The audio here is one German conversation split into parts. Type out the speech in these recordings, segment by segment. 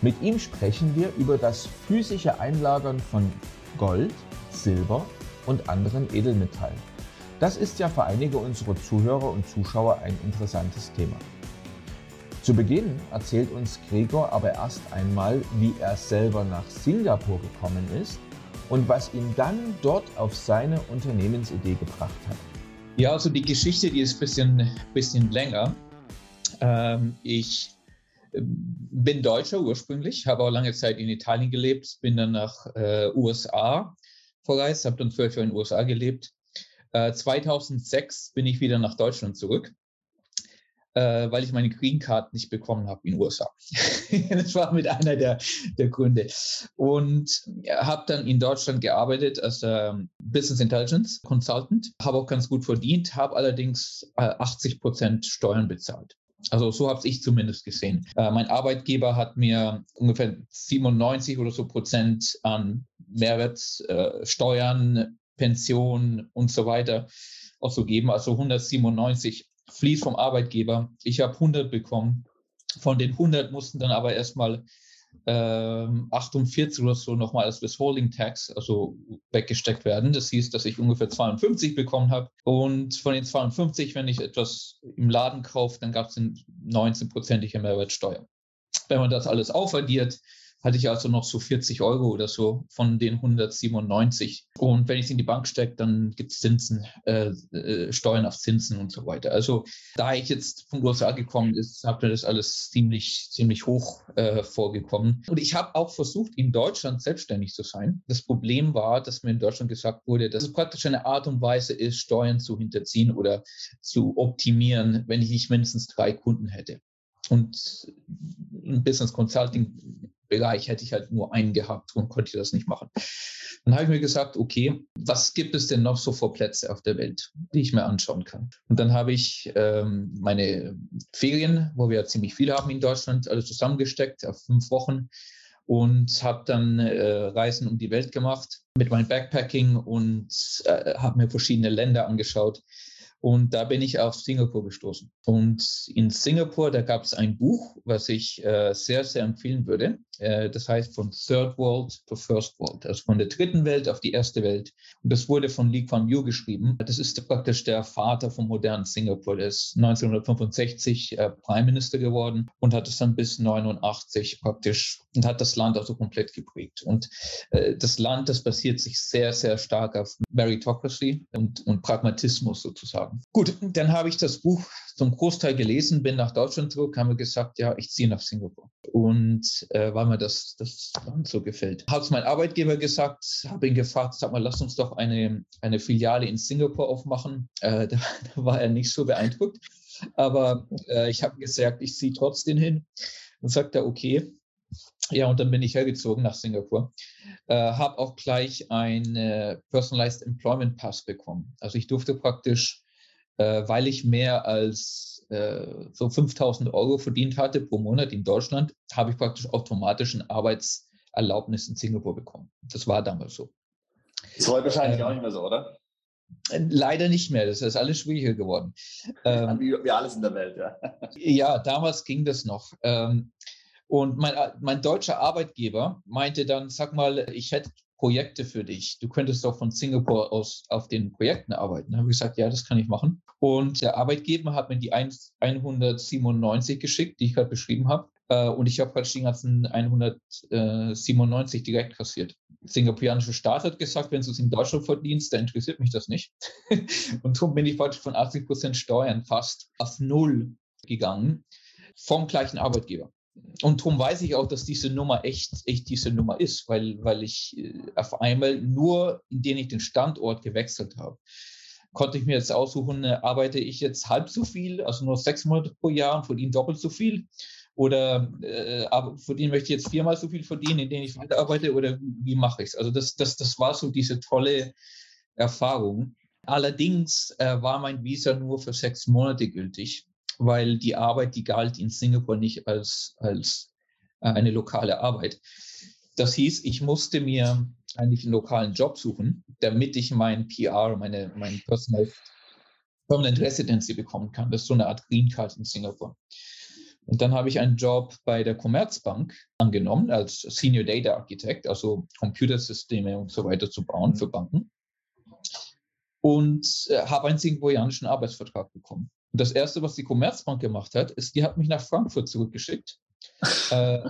Mit ihm sprechen wir über das physische Einlagern von Gold, Silber und anderen Edelmetallen. Das ist ja für einige unserer Zuhörer und Zuschauer ein interessantes Thema. Zu Beginn erzählt uns Gregor aber erst einmal, wie er selber nach Singapur gekommen ist und was ihn dann dort auf seine Unternehmensidee gebracht hat. Ja, also die Geschichte, die ist ein bisschen, bisschen länger. Ähm, ich bin Deutscher ursprünglich, habe auch lange Zeit in Italien gelebt, bin dann nach äh, USA verreist, habe dann zwölf Jahre in den USA gelebt. Äh, 2006 bin ich wieder nach Deutschland zurück, äh, weil ich meine Green Card nicht bekommen habe in den USA. das war mit einer der, der Gründe. Und habe dann in Deutschland gearbeitet als ähm, Business Intelligence Consultant, habe auch ganz gut verdient, habe allerdings 80 äh, Prozent Steuern bezahlt. Also so habe ich zumindest gesehen. Äh, mein Arbeitgeber hat mir ungefähr 97 oder so Prozent an Mehrwertsteuern, äh, Pension und so weiter auszugeben. Also 197 fließt vom Arbeitgeber. Ich habe 100 bekommen. Von den 100 mussten dann aber erstmal ähm, 48 oder so nochmal als Withholding Tax, also weggesteckt werden. Das hieß, dass ich ungefähr 52 bekommen habe. Und von den 52, wenn ich etwas im Laden kaufe, dann gab es eine 19-prozentige Mehrwertsteuer. Wenn man das alles aufaddiert, hatte ich also noch so 40 Euro oder so von den 197. Und wenn ich es in die Bank stecke, dann gibt es Zinsen, äh, äh, Steuern auf Zinsen und so weiter. Also da ich jetzt von USA gekommen ist, habe mir das alles ziemlich, ziemlich hoch äh, vorgekommen. Und ich habe auch versucht, in Deutschland selbstständig zu sein. Das Problem war, dass mir in Deutschland gesagt wurde, dass es praktisch eine Art und Weise ist, Steuern zu hinterziehen oder zu optimieren, wenn ich nicht mindestens drei Kunden hätte. Und im Business Consulting Bereich hätte ich halt nur einen gehabt und konnte das nicht machen. Dann habe ich mir gesagt, okay, was gibt es denn noch so für Plätze auf der Welt, die ich mir anschauen kann? Und dann habe ich ähm, meine Ferien, wo wir ziemlich viel haben in Deutschland, alles zusammengesteckt auf fünf Wochen und habe dann äh, Reisen um die Welt gemacht mit meinem Backpacking und äh, habe mir verschiedene Länder angeschaut und da bin ich auf Singapur gestoßen. Und in Singapur, da gab es ein Buch, was ich äh, sehr, sehr empfehlen würde. Äh, das heißt von Third World to First World, also von der dritten Welt auf die erste Welt. Und das wurde von Lee Kuan Yew geschrieben. Das ist praktisch der Vater vom modernen Singapur. Der ist 1965 äh, Prime Minister geworden und hat es dann bis 89 praktisch und hat das Land also komplett geprägt. Und äh, das Land, das basiert sich sehr, sehr stark auf Meritocracy und, und Pragmatismus sozusagen Gut, dann habe ich das Buch zum Großteil gelesen, bin nach Deutschland zurück, haben wir gesagt, ja, ich ziehe nach Singapur. Und äh, weil mir das, das Land so gefällt. Habe es mein Arbeitgeber gesagt, habe ihn gefragt, sag mal, lass uns doch eine, eine Filiale in Singapur aufmachen. Äh, da, da, war er nicht so beeindruckt. Aber äh, ich habe gesagt, ich ziehe trotzdem hin. Und sagt er, okay. Ja, und dann bin ich hergezogen nach Singapur. Äh, habe auch gleich einen äh, Personalized Employment Pass bekommen. Also ich durfte praktisch äh, weil ich mehr als äh, so 5000 Euro verdient hatte pro Monat in Deutschland, habe ich praktisch automatisch ein Arbeitserlaubnis in Singapur bekommen. Das war damals so. Ist heute wahrscheinlich äh, auch nicht mehr so, oder? Äh, leider nicht mehr, das ist alles schwieriger geworden. Ähm, wie, wie, alles in der Welt, ja. ja, damals ging das noch. Ähm, und mein, mein deutscher Arbeitgeber meinte dann, sag mal, ich hätte Projekte für dich. Du könntest doch von Singapur aus auf den Projekten arbeiten. Da habe ich gesagt, ja, das kann ich machen. Und der Arbeitgeber hat mir die 197 geschickt, die ich gerade beschrieben habe. Äh, und ich habe praktisch die ganzen 197 direkt kassiert. Der singapurianische Staat hat gesagt, wenn du es in Deutschland verdienst, dann interessiert mich das nicht. und darum bin ich praktisch von 80 Prozent Steuern fast auf Null gegangen vom gleichen Arbeitgeber und darum weiß ich auch, dass diese Nummer echt, echt diese Nummer ist, weil, weil ich äh, auf einmal nur, indem ich den Standort gewechselt habe, konnte ich mir jetzt aussuchen, äh, arbeite ich jetzt halb so viel, also nur sechs Monate pro Jahr und verdiene doppelt so viel, Oder äh, verdienen möchte ich jetzt viermal so viel verdienen, in denen ich weiterarbeite oder wie mache ich es? Also das, das, das war so diese tolle Erfahrung. Allerdings äh, war mein Visa nur für sechs Monate gültig, weil die Arbeit, die galt in Singapur nicht als, als äh, eine lokale Arbeit. Das hieß, ich musste mir eigentlich einen lokalen Job suchen, damit ich mein PR, meine, mein Personal Permanent Residency bekommen kann. Das ist so eine Art Green Card in Singapur. Und dann habe ich einen Job bei der Commerzbank angenommen als Senior Data Architect, also Computersysteme und so weiter zu bauen für Banken. Und äh, habe einen singaporeanischen Arbeitsvertrag bekommen. Und das Erste, was die Commerzbank gemacht hat, ist, die hat mich nach Frankfurt zurückgeschickt äh,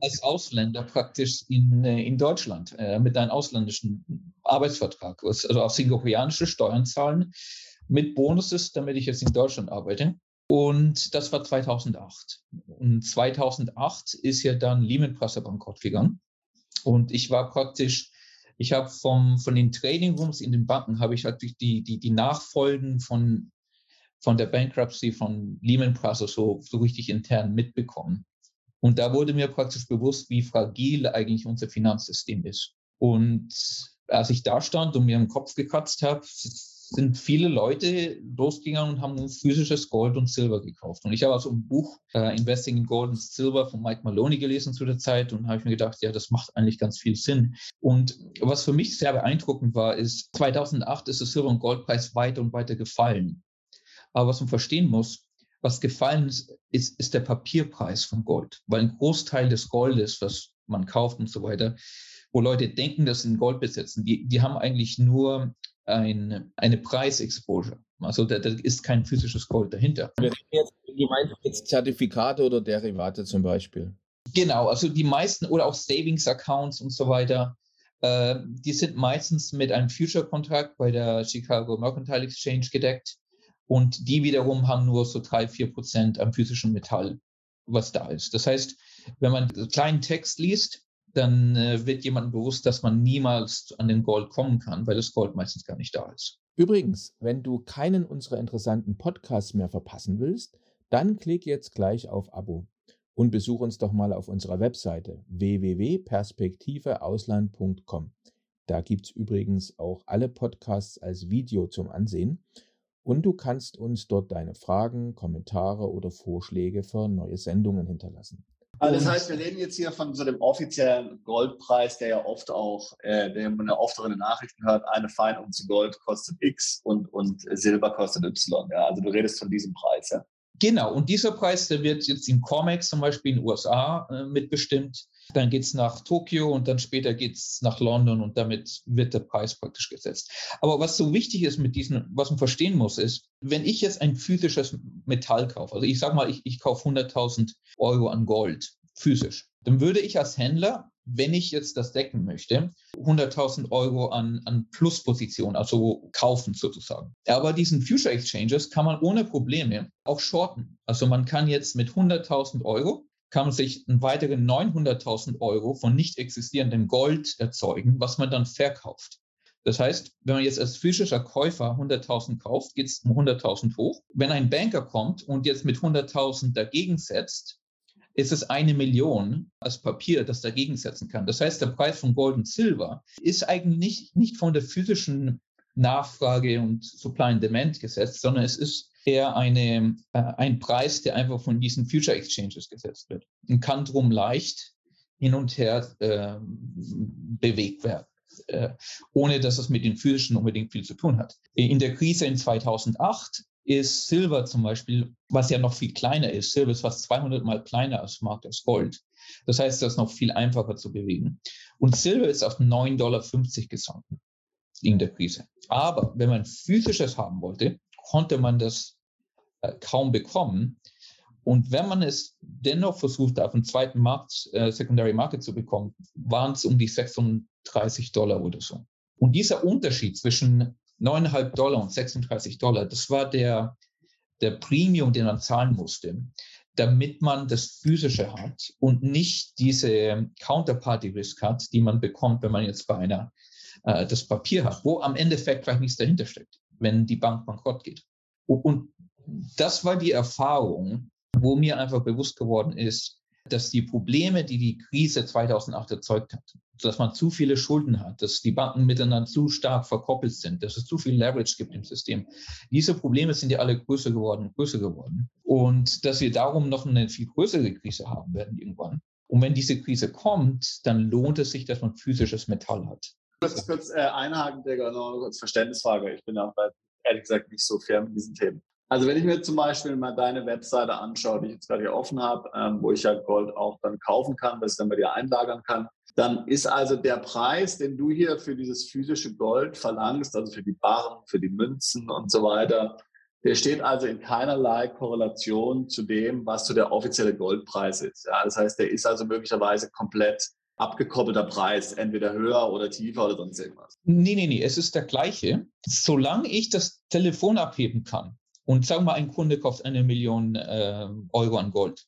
als Ausländer praktisch in, äh, in Deutschland äh, mit einem ausländischen Arbeitsvertrag, also auf singaporeanische Steuern zahlen mit Bonuses, damit ich jetzt in Deutschland arbeite. Und das war 2008. Und 2008 ist ja dann Lehman Brothers bankrott gegangen. Und ich war praktisch, ich habe vom, von den Trading Rooms in den Banken, habe ich halt die, die, die Nachfolgen von, von der Bankruptcy von Lehman Brothers so, so richtig intern mitbekommen. Und da wurde mir praktisch bewusst, wie fragil eigentlich unser Finanzsystem ist. Und als ich da stand und mir im Kopf gekratzt habe, sind viele Leute losgegangen und haben physisches Gold und Silber gekauft. Und ich habe also ein Buch äh, Investing in Gold and Silver von Mike Maloney gelesen zu der Zeit und habe ich mir gedacht, ja, das macht eigentlich ganz viel Sinn. Und was für mich sehr beeindruckend war, ist, 2008 ist der Silber- und Goldpreis weiter und weiter gefallen. Aber was man verstehen muss, was gefallen ist, ist, ist der Papierpreis von Gold, weil ein Großteil des Goldes, was man kauft und so weiter, wo Leute denken, dass sie in Gold besitzen, die, die haben eigentlich nur ein, eine Preisexposure. Also da, da, ist kein physisches Gold dahinter. Wir reden jetzt, du meinst jetzt Zertifikate oder Derivate zum Beispiel? Genau, also die meisten oder auch Savings Accounts und so weiter, äh, die sind meistens mit einem Future-Kontrakt bei der Chicago Mercantile Exchange gedeckt. Und die wiederum haben nur so drei, vier Prozent am physischen Metall, was da ist. Das heißt, wenn man einen kleinen Text liest, dann äh, wird jemandem bewusst, dass man niemals an den Gold kommen kann, weil das Gold meistens gar nicht da ist. Übrigens, wenn du keinen unserer interessanten Podcasts mehr verpassen willst, dann klick jetzt gleich auf Abo und besuch uns doch mal auf unserer Webseite www.perspektiveausland.com. Da gibt es übrigens auch alle Podcasts als Video zum Ansehen und du kannst uns dort deine Fragen, Kommentare oder Vorschläge für neue Sendungen hinterlassen. Also das heißt, wir reden jetzt hier von so dem offiziellen Goldpreis, der ja oft auch, äh, der man ja oft auch in den Nachrichten hört, eine Feinunze Gold kostet X und, und Silber kostet Y. Ja? Also du redest von diesem Preis, ja? Genau, und dieser Preis, der wird jetzt in COMEX zum Beispiel in den USA äh, mitbestimmt. Dann geht es nach Tokio und dann später geht es nach London und damit wird der Preis praktisch gesetzt. Aber was so wichtig ist mit diesen, was man verstehen muss, ist, wenn ich jetzt ein physisches Metall kaufe, also ich sage mal, ich, ich kaufe 100.000 Euro an Gold physisch, dann würde ich als Händler, wenn ich jetzt das decken möchte, 100.000 Euro an, an Plusposition, also kaufen sozusagen. Aber diesen Future Exchanges kann man ohne Probleme auch shorten. Also man kann jetzt mit 100.000 Euro kann man sich einen weiteren 900.000 Euro von nicht existierendem Gold erzeugen, was man dann verkauft. Das heißt, wenn man jetzt als physischer Käufer 100.000 kauft, geht es um 100.000 hoch. Wenn ein Banker kommt und jetzt mit 100.000 dagegen setzt, ist es eine Million als Papier, das dagegen setzen kann. Das heißt, der Preis von Gold und Silber ist eigentlich nicht, nicht von der physischen Nachfrage und Supply and Demand gesetzt, sondern es ist eher eine, äh, ein Preis, der einfach von diesen Future Exchanges gesetzt wird und kann drum leicht hin und her äh, bewegt werden, äh, ohne dass es mit den physischen unbedingt viel zu tun hat. In der Krise in 2008 ist Silber zum Beispiel, was ja noch viel kleiner ist, Silber ist fast 200 mal kleiner als Markt als Gold. Das heißt, das ist noch viel einfacher zu bewegen. Und Silber ist auf 9,50 Dollar gesunken in der Krise. Aber wenn man physisches haben wollte, konnte man das äh, kaum bekommen. Und wenn man es dennoch versucht, auf dem zweiten Markt, äh, Secondary Market zu bekommen, waren es um die 36 Dollar oder so. Und dieser Unterschied zwischen 9,5 Dollar und 36 Dollar, das war der, der Premium, den man zahlen musste, damit man das Physische hat und nicht diese Counterparty-Risk hat, die man bekommt, wenn man jetzt bei einer äh, das Papier hat, wo am Endeffekt vielleicht nichts dahinter steckt, wenn die Bank bankrott geht. Und das war die Erfahrung, wo mir einfach bewusst geworden ist, dass die Probleme, die die Krise 2008 erzeugt hat, dass man zu viele Schulden hat, dass die Banken miteinander zu stark verkoppelt sind, dass es zu viel Leverage gibt im System. Diese Probleme sind ja alle größer geworden, größer geworden. Und dass wir darum noch eine viel größere Krise haben werden irgendwann. Und wenn diese Krise kommt, dann lohnt es sich, dass man physisches Metall hat. Kurz, kurz äh, einhaken, Digga, noch als Verständnisfrage. Ich bin auch ehrlich gesagt nicht so fair mit diesen Themen. Also wenn ich mir zum Beispiel mal deine Webseite anschaue, die ich jetzt gerade hier offen habe, ähm, wo ich ja Gold auch dann kaufen kann, das ich dann bei dir einlagern kann, dann ist also der Preis, den du hier für dieses physische Gold verlangst, also für die Barren, für die Münzen und so weiter, der steht also in keinerlei Korrelation zu dem, was so der offizielle Goldpreis ist. Ja, das heißt, der ist also möglicherweise komplett abgekoppelter Preis, entweder höher oder tiefer oder sonst irgendwas. Nee, nee, nee, es ist der gleiche. Solange ich das Telefon abheben kann, und sagen wir mal, ein Kunde kauft eine Million äh, Euro an Gold.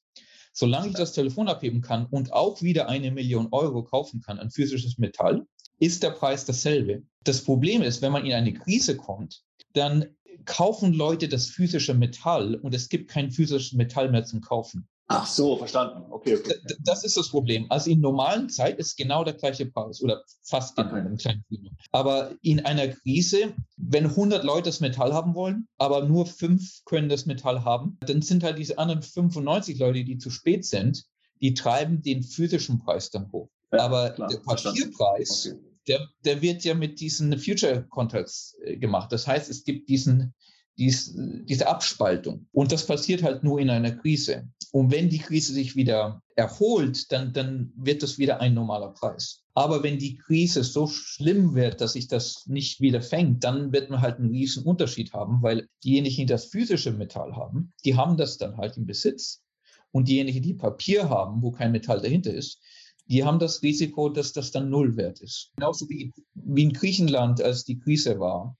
Solange ich das Telefon abheben kann und auch wieder eine Million Euro kaufen kann an physisches Metall, ist der Preis dasselbe. Das Problem ist, wenn man in eine Krise kommt, dann kaufen Leute das physische Metall und es gibt kein physisches Metall mehr zum Kaufen. Ach so, verstanden. Okay, okay. Das ist das Problem. Also in normalen Zeit ist genau der gleiche Preis oder fast genau okay. kleinen Premium. Aber in einer Krise, wenn 100 Leute das Metall haben wollen, aber nur fünf können das Metall haben, dann sind halt diese anderen 95 Leute, die zu spät sind, die treiben den physischen Preis dann hoch. Ja, aber klar, der Papierpreis, okay. der, der wird ja mit diesen Future Contracts äh, gemacht. Das heißt, es gibt diesen dies, diese Abspaltung. Und das passiert halt nur in einer Krise. Und wenn die Krise sich wieder erholt, dann, dann wird das wieder ein normaler Preis. Aber wenn die Krise so schlimm wird, dass sich das nicht wieder fängt, dann wird man halt einen riesen Unterschied haben, weil diejenigen, die das physische Metall haben, die haben das dann halt im Besitz. Und diejenigen, die Papier haben, wo kein Metall dahinter ist, die haben das Risiko, dass das dann Nullwert ist. Genauso wie, wie in Griechenland, als die Krise war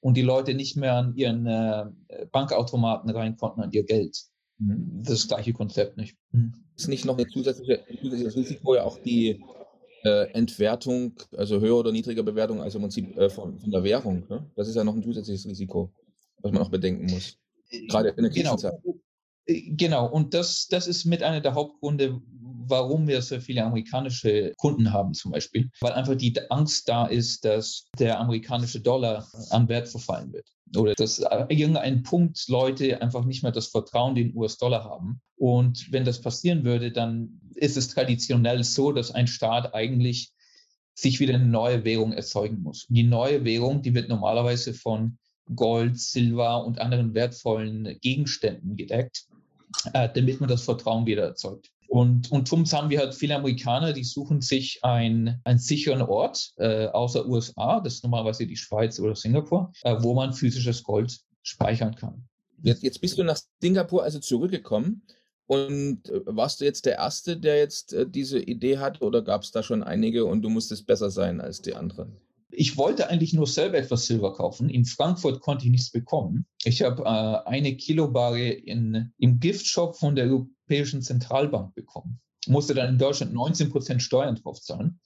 und die Leute nicht mehr an ihren äh, Bankautomaten rein konnten, an ihr Geld. Mhm. Das, gleiche Konzept nicht. Mhm. Ist nicht noch ein zusätzliche, zusätzliches Risiko ja auch die äh, Entwertung, also höher oder niedriger Bewertung, also im Prinzip äh, von, von, der Währung. Ne? Das ist ja noch ein zusätzliches Risiko, was man auch bedenken muss. Gerade in der. Krisenzeit. Genau. Genau, und das, das ist mit einer der Hauptgründe, warum wir so viele amerikanische Kunden haben zum Beispiel, weil einfach die Angst da ist, dass der amerikanische Dollar an Wert verfallen wird. Oder dass irgendein Punkt Leute einfach nicht mehr das Vertrauen in den US-Dollar haben. Und wenn das passieren würde, dann ist es traditionell so, dass ein Staat eigentlich sich wieder eine neue Währung erzeugen muss. Die neue Währung, die wird normalerweise von Gold, Silber und anderen wertvollen Gegenständen gedeckt äh, damit man das Vertrauen wieder erzeugt. Und, und darum haben wir halt viele Amerikaner, die suchen sich ein, einen sicheren Ort äh, außer USA, das ist normalerweise die Schweiz oder Singapur, äh, wo man physisches Gold speichern kann. Jetzt, jetzt bist du nach Singapur also zurückgekommen und äh, warst du jetzt der Erste, der jetzt äh, diese Idee hat oder gab es da schon einige und du musstest besser sein als die anderen? Ich wollte eigentlich nur selber etwas Silber kaufen. In Frankfurt konnte ich nichts bekommen. Ich habe äh, eine Kilobare in, im Giftshop von der Europäischen Zentralbank bekommen. Musste dann in Deutschland 19 Prozent Steuern drauf zahlen.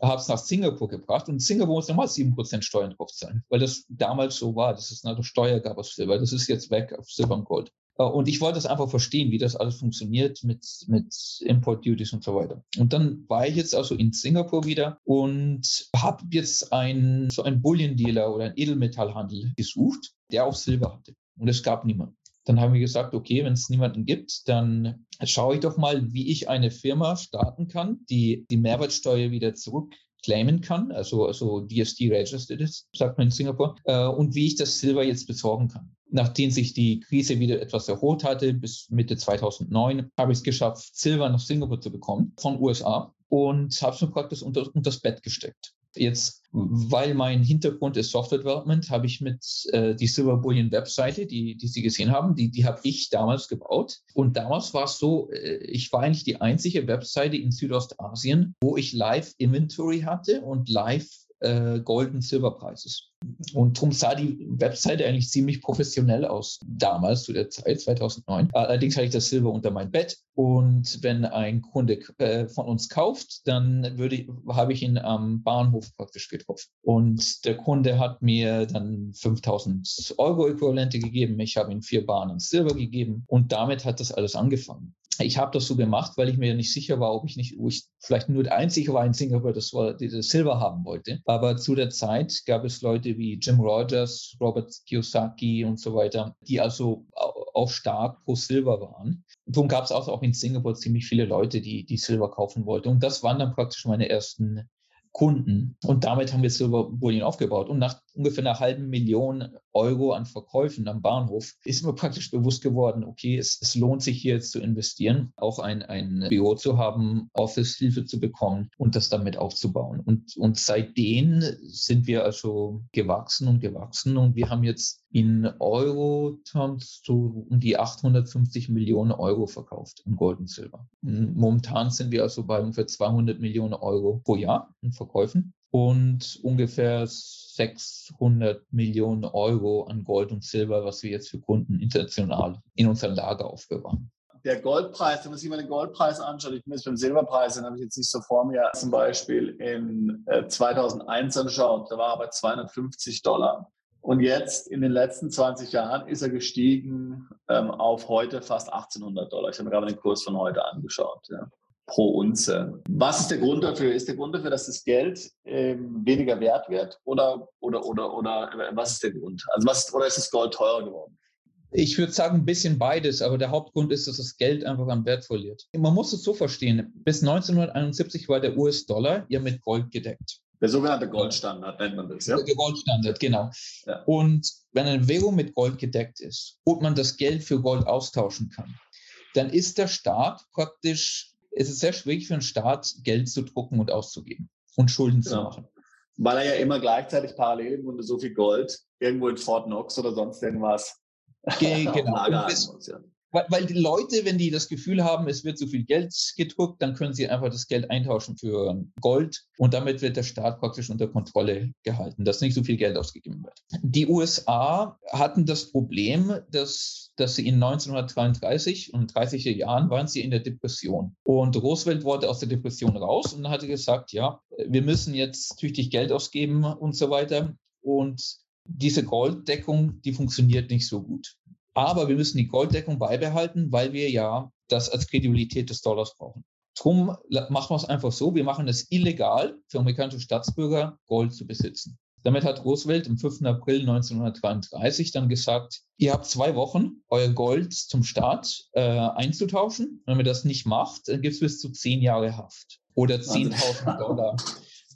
Habe es nach Singapur gebracht und in Singapur muss nochmal 7 Prozent Steuern drauf zahlen, weil das damals so war, dass es eine Steuer gab auf Silber. Das ist jetzt weg auf Silber und Gold. Äh, und ich wollte es einfach verstehen, wie das alles funktioniert mit, mit Import Duties und so weiter. Und dann war ich jetzt also in Singapur wieder und habe jetzt ein, so einen Bullion Dealer oder einen Edelmetallhandel gesucht, der auch Silber hatte. Und es gab niemanden. Dann haben wir gesagt, okay, wenn es niemanden gibt, dann schaue ich doch mal, wie ich eine Firma starten kann, die die Mehrwertsteuer wieder zurückclaimen kann, also, also DST registered ist, sagt man in Singapur, äh, und wie ich das Silber jetzt besorgen kann nachdem sich die Krise wieder etwas erholt hatte, bis Mitte 2009, habe ich es geschafft, Silber nach Singapur zu bekommen von USA und habe es mir praktisch unter, unter das Bett gesteckt. Jetzt, weil mein Hintergrund ist Software Development, habe ich mit äh, die Silver Bullion Webseite, die, die Sie gesehen haben, die, die habe ich damals gebaut. Und damals war es so, äh, ich war eigentlich die einzige Webseite in Südostasien, wo ich Live Inventory hatte und Live äh, Gold- und Silberpreises. Und darum sah die Webseite eigentlich ziemlich professionell aus, damals zu der Zeit, 2009. Allerdings hatte ich das Silber unter mein Bett. Und wenn ein Kunde äh, von uns kauft, dann würde habe ich ihn am Bahnhof praktisch getroffen. Und der Kunde hat mir dann 5000 Euro Äquivalente gegeben. Ich habe ihm vier Bahnen Silber gegeben. Und damit hat das alles angefangen. Ich habe das so gemacht, weil ich mir nicht sicher war, ob ich nicht, wo ich vielleicht nur der Einzige war in Singapur, das war, das Silber haben wollte. Aber zu der Zeit gab es Leute wie Jim Rogers, Robert Kiyosaki und so weiter, die also auch stark pro Silber waren. Darum gab es auch, auch in Singapur ziemlich viele Leute, die, die Silber kaufen wollten. Und das waren dann praktisch meine ersten Kunden. Und damit haben wir Silberbolien aufgebaut. Und nach ungefähr einer halben Million Euro an Verkäufen am Bahnhof ist mir praktisch bewusst geworden, okay, es, es lohnt sich hier jetzt zu investieren, auch ein, ein Büro zu haben, Office-Hilfe zu bekommen und das damit aufzubauen. Und, und seitdem sind wir also gewachsen und gewachsen und wir haben jetzt in Euro-Terms so um die 850 Millionen Euro verkauft in Gold und Silber. Momentan sind wir also bei ungefähr 200 Millionen Euro pro Jahr in Verkäufen und ungefähr 600 Millionen Euro an Gold und Silber, was wir jetzt für Kunden international in unserem Lager aufbewahren der Goldpreis, wenn man sich mal den Goldpreis anschaut, ich bin jetzt beim Silberpreis, den habe ich jetzt nicht so vor mir, zum Beispiel in 2001 äh, anschaut, da war er bei 250 Dollar. Und jetzt in den letzten 20 Jahren ist er gestiegen ähm, auf heute fast 1800 Dollar. Ich habe mir gerade den Kurs von heute angeschaut. Ja pro Unze. Was ist der Grund dafür? Ist der Grund dafür, dass das Geld ähm, weniger wert wird oder, oder, oder, oder äh, was ist der Grund? Also was, oder ist das Gold teurer geworden? Ich würde sagen, ein bisschen beides, aber der Hauptgrund ist, dass das Geld einfach an Wert verliert. Man muss es so verstehen, bis 1971 war der US-Dollar ja mit Gold gedeckt. Der sogenannte Goldstandard nennt man das, ja? Der Goldstandard, genau. Ja. Und wenn eine Währung mit Gold gedeckt ist und man das Geld für Gold austauschen kann, dann ist der Staat praktisch es ist sehr schwierig für einen Staat, Geld zu drucken und auszugeben und Schulden genau. zu machen. Weil er ja immer gleichzeitig parallel im Grunde so viel Gold irgendwo in Fort Knox oder sonst irgendwas Ge genau. muss, ja. Weil, weil, die Leute, wenn die das Gefühl haben, es wird zu viel Geld gedruckt, dann können sie einfach das Geld eintauschen für Gold und damit wird der Staat praktisch unter Kontrolle gehalten, dass nicht so viel Geld ausgegeben wird. Die USA hatten das Problem, dass, dass sie in 1933 und 30er Jahren waren sie in der Depression. Und Roosevelt wollte aus der Depression raus und hatte gesagt, ja, wir müssen jetzt tüchtig Geld ausgeben und so weiter. Und diese Golddeckung, die funktioniert nicht so gut. Aber wir müssen die Golddeckung beibehalten, weil wir ja das als Kredibilität des Dollars brauchen. Drum machen wir es einfach so, wir machen es illegal für amerikanische Staatsbürger, Gold zu besitzen. Damit hat Roosevelt am 5. April 1933 dann gesagt, ihr habt zwei Wochen, euer Gold zum Staat äh, einzutauschen. Wenn ihr das nicht macht, dann gibt es bis zu zehn Jahre Haft oder 10.000 Dollar.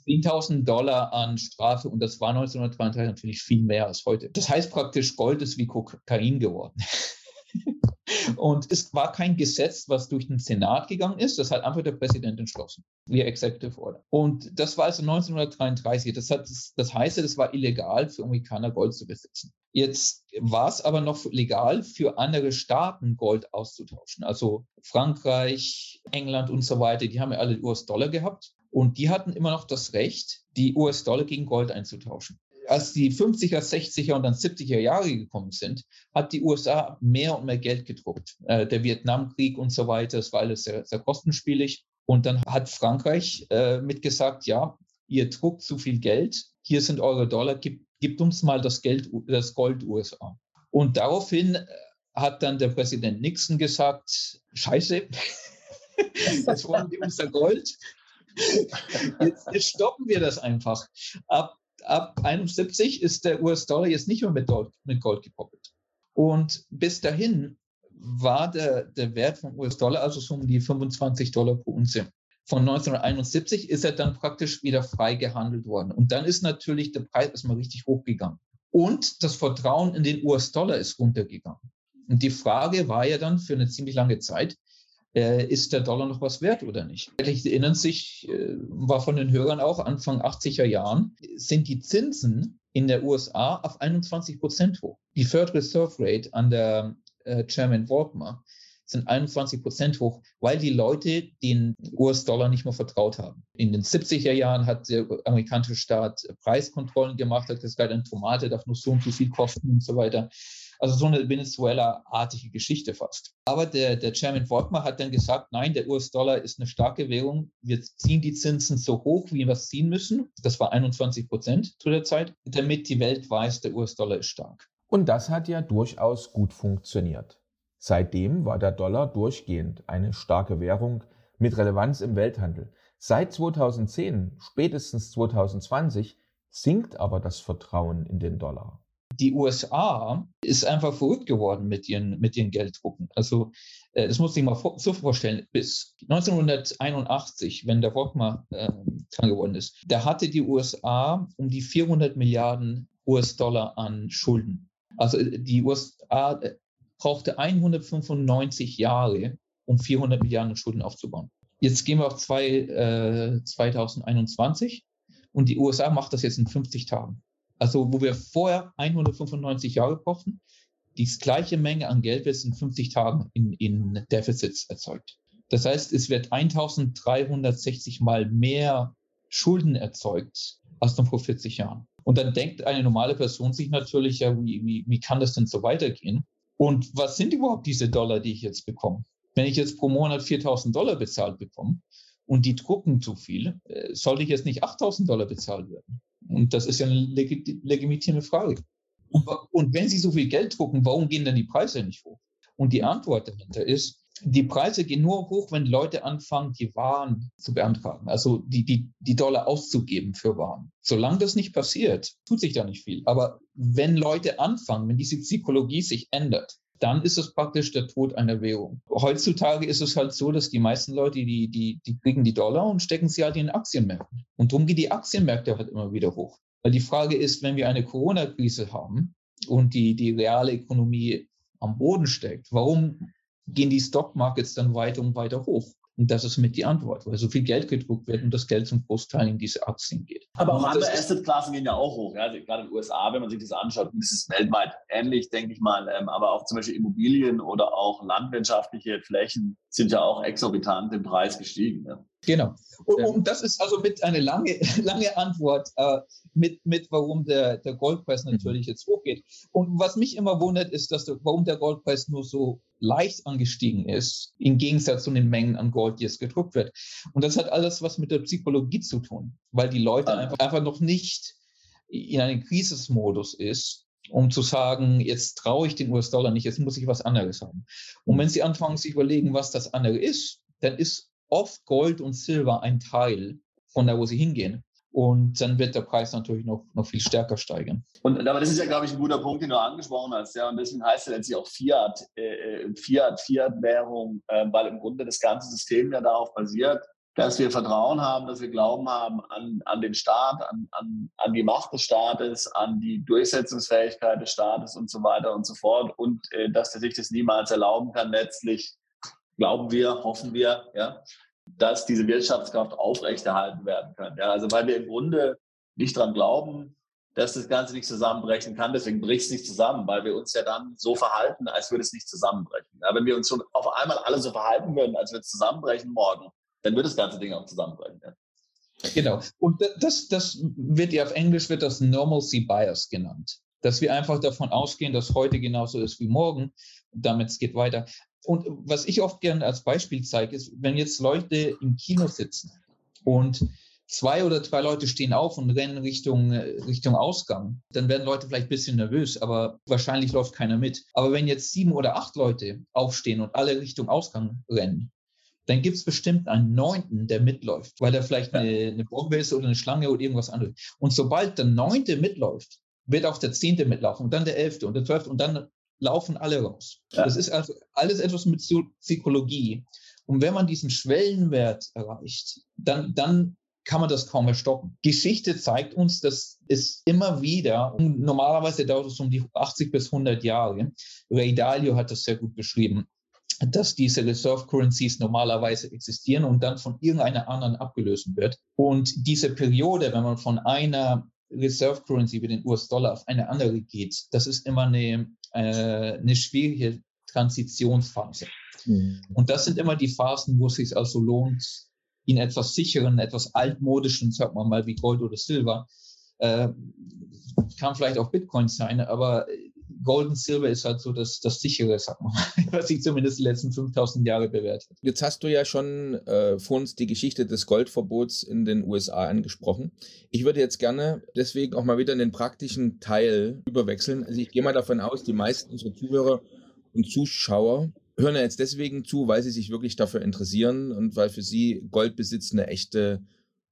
10.000 Dollar an Strafe und das war 1932 natürlich viel mehr als heute. Das heißt praktisch, Gold ist wie Kokain geworden. und es war kein Gesetz, was durch den Senat gegangen ist. Das hat einfach der Präsident entschlossen, wie Executive Order. Und das war also 1933. Das, hat, das heißt, es war illegal für Amerikaner Gold zu besitzen. Jetzt war es aber noch legal für andere Staaten Gold auszutauschen. Also Frankreich, England und so weiter, die haben ja alle US-Dollar gehabt. Und die hatten immer noch das Recht, die US-Dollar gegen Gold einzutauschen. Als die 50er, 60er und dann 70er Jahre gekommen sind, hat die USA mehr und mehr Geld gedruckt. Äh, der Vietnamkrieg und so weiter, das war alles sehr, sehr kostenspielig. Und dann hat Frankreich äh, mitgesagt, ja, ihr druckt zu viel Geld, hier sind eure Dollar, gibt, gibt uns mal das Geld, das Gold USA. Und daraufhin äh, hat dann der Präsident Nixon gesagt, scheiße, jetzt wollen die unser Gold, Jetzt, jetzt stoppen wir das einfach. Ab, ab 71 ist der US-Dollar jetzt nicht mehr mit Gold, mit Gold gekoppelt. Und bis dahin war der, der Wert vom US-Dollar also so um die 25 Dollar pro Unze. Von 1971 ist er dann praktisch wieder frei gehandelt worden. Und dann ist natürlich der Preis erstmal richtig hochgegangen. Und das Vertrauen in den US-Dollar ist runtergegangen. Und die Frage war ja dann für eine ziemlich lange Zeit, äh, ist der Dollar noch was wert oder nicht? Vielleicht erinnern sich, äh, war von den Hörern auch Anfang 80er Jahren, sind die Zinsen in der USA auf 21 Prozent hoch. Die Third Reserve Rate an der äh, Chairman Volkmar, sind 21 Prozent hoch, weil die Leute den US-Dollar nicht mehr vertraut haben. In den 70er Jahren hat der amerikanische Staat Preiskontrollen gemacht, hat gesagt, eine Tomate darf nur so und so viel kosten und so weiter. Also so eine Venezuela-artige Geschichte fast. Aber der, der Chairman Volkmar hat dann gesagt, nein, der US-Dollar ist eine starke Währung. Wir ziehen die Zinsen so hoch, wie wir es ziehen müssen. Das war 21 Prozent zu der Zeit, damit die Welt weiß, der US-Dollar ist stark. Und das hat ja durchaus gut funktioniert. Seitdem war der Dollar durchgehend eine starke Währung mit Relevanz im Welthandel. Seit 2010, spätestens 2020, sinkt aber das Vertrauen in den Dollar die USA ist einfach verrückt geworden mit ihren, mit ihren Gelddrucken. Also äh, das muss ich mal so vorstellen. Bis 1981, wenn der Rockmar äh, dran geworden ist, da hatte die USA um die 400 Milliarden US-Dollar an Schulden. Also äh, die USA äh, brauchte 195 Jahre, um 400 Milliarden Schulden aufzubauen. Jetzt gehen wir auf zwei, äh, 2021 und die USA macht das jetzt in 50 Tagen. Also wo wir vorher 195 Jahre brauchten, die gleiche Menge an Geld wird in 50 Tagen in, in Defizits erzeugt. Das heißt, es wird 1360 mal mehr Schulden erzeugt als noch vor 40 Jahren. Und dann denkt eine normale Person sich natürlich, ja, wie, wie, wie kann das denn so weitergehen? Und was sind überhaupt diese Dollar, die ich jetzt bekomme? Wenn ich jetzt pro Monat 4000 Dollar bezahlt bekomme und die drucken zu viel, äh, sollte ich jetzt nicht 8000 Dollar bezahlt werden? Und das ist ja eine leg legitime Frage. Und, und wenn Sie so viel Geld drucken, warum gehen dann die Preise nicht hoch? Und die Antwort dahinter ist, die Preise gehen nur hoch, wenn Leute anfangen, die Waren zu beantragen, also die, die, die Dollar auszugeben für Waren. Solange das nicht passiert, tut sich da nicht viel. Aber wenn Leute anfangen, wenn diese Psychologie sich ändert, dann ist es praktisch der Tod einer Währung. Heutzutage ist es halt so, dass die meisten Leute, die, die, die kriegen die Dollar und stecken sie halt in Aktienmärkten. Und darum gehen die Aktienmärkte halt immer wieder hoch. Weil die Frage ist, wenn wir eine Corona-Krise haben und die, die reale Ökonomie am Boden steckt, warum gehen die Stockmarkets dann weiter und weiter hoch? Und das ist mit die Antwort, weil so viel Geld gedruckt wird und das Geld zum Großteil in diese Aktien geht. Aber auch andere Assetklassen gehen ja auch hoch. Ja? Also gerade in den USA, wenn man sich das anschaut, ist es weltweit ähnlich, denke ich mal. Ähm, aber auch zum Beispiel Immobilien oder auch landwirtschaftliche Flächen sind ja auch exorbitant im Preis gestiegen. Ja? Genau. Und, und, das ist also mit eine lange, lange Antwort äh, mit, mit, warum der, der Goldpreis mhm. natürlich jetzt hochgeht. Und was mich immer wundert, ist, dass der, warum der Goldpreis nur so leicht angestiegen ist, im Gegensatz zu den Mengen an Gold, die jetzt gedruckt wird. Und das hat alles was mit der Psychologie zu tun, weil die Leute ah. einfach, einfach noch nicht in einem Krisismodus ist, um zu sagen, jetzt traue ich den US-Dollar nicht, jetzt muss ich was anderes haben. Und wenn sie anfangen, sich überlegen, was das andere ist, dann ist oft Gold und Silber ein Teil von da, wo sie hingehen. Und dann wird der Preis natürlich noch, noch viel stärker steigen. Und aber das ist ja, glaube ich, ein guter Punkt, den du angesprochen hast. Ja, und deswegen heißt ja letztlich auch Fiat, äh, äh, Fiat, Fiat-Währung, äh, weil im Grunde das ganze System ja darauf basiert, dass wir Vertrauen haben, dass wir Glauben haben an, an den Staat, an, an, an die Macht des Staates, an die Durchsetzungsfähigkeit des Staates und so weiter und so fort. Und äh, dass er sich das niemals erlauben kann, letztlich glauben wir, hoffen wir, ja, dass diese Wirtschaftskraft aufrechterhalten werden kann. Ja, also weil wir im Grunde nicht dran glauben, dass das Ganze nicht zusammenbrechen kann. Deswegen bricht es nicht zusammen, weil wir uns ja dann so verhalten, als würde es nicht zusammenbrechen. Ja, wenn wir uns schon auf einmal alle so verhalten würden, als würde es zusammenbrechen morgen, dann wird das ganze Ding auch zusammenbrechen. Ja. Genau. Und das, das wird ja auf Englisch wird das Normalcy Bias genannt. Dass wir einfach davon ausgehen, dass heute genauso ist wie morgen. Damit es geht weiter. Und was ich oft gerne als Beispiel zeige, ist, wenn jetzt Leute im Kino sitzen und zwei oder drei Leute stehen auf und rennen Richtung, Richtung Ausgang, dann werden Leute vielleicht ein bisschen nervös, aber wahrscheinlich läuft keiner mit. Aber wenn jetzt sieben oder acht Leute aufstehen und alle Richtung Ausgang rennen, dann gibt es bestimmt einen Neunten, der mitläuft, weil er vielleicht eine, eine Bombe ist oder eine Schlange oder irgendwas anderes. Und sobald der Neunte mitläuft, wird auch der Zehnte mitlaufen und dann der Elfte und der Zwölfte und dann laufen alle raus. Ja. Das ist also alles etwas mit Psychologie. Und wenn man diesen Schwellenwert erreicht, dann, dann kann man das kaum mehr stoppen. Geschichte zeigt uns, dass es immer wieder, normalerweise dauert es um die 80 bis 100 Jahre, Ray Dalio hat das sehr gut beschrieben, dass diese Reserve Currencies normalerweise existieren und dann von irgendeiner anderen abgelöst wird. Und diese Periode, wenn man von einer Reserve Currency wie den US-Dollar auf eine andere geht, das ist immer eine, äh, eine schwierige Transitionsphase. Mhm. Und das sind immer die Phasen, wo es sich also lohnt, in etwas sicheren, etwas altmodischen, sagt man mal wie Gold oder Silber, äh, kann vielleicht auch Bitcoin sein, aber Gold und Silber ist halt so das, das sichere, sag mal, was sich zumindest die letzten 5000 Jahre bewährt hat. Jetzt hast du ja schon äh, vor uns die Geschichte des Goldverbots in den USA angesprochen. Ich würde jetzt gerne deswegen auch mal wieder in den praktischen Teil überwechseln. Also ich gehe mal davon aus, die meisten unserer Zuhörer und Zuschauer hören ja jetzt deswegen zu, weil sie sich wirklich dafür interessieren und weil für sie Goldbesitz eine echte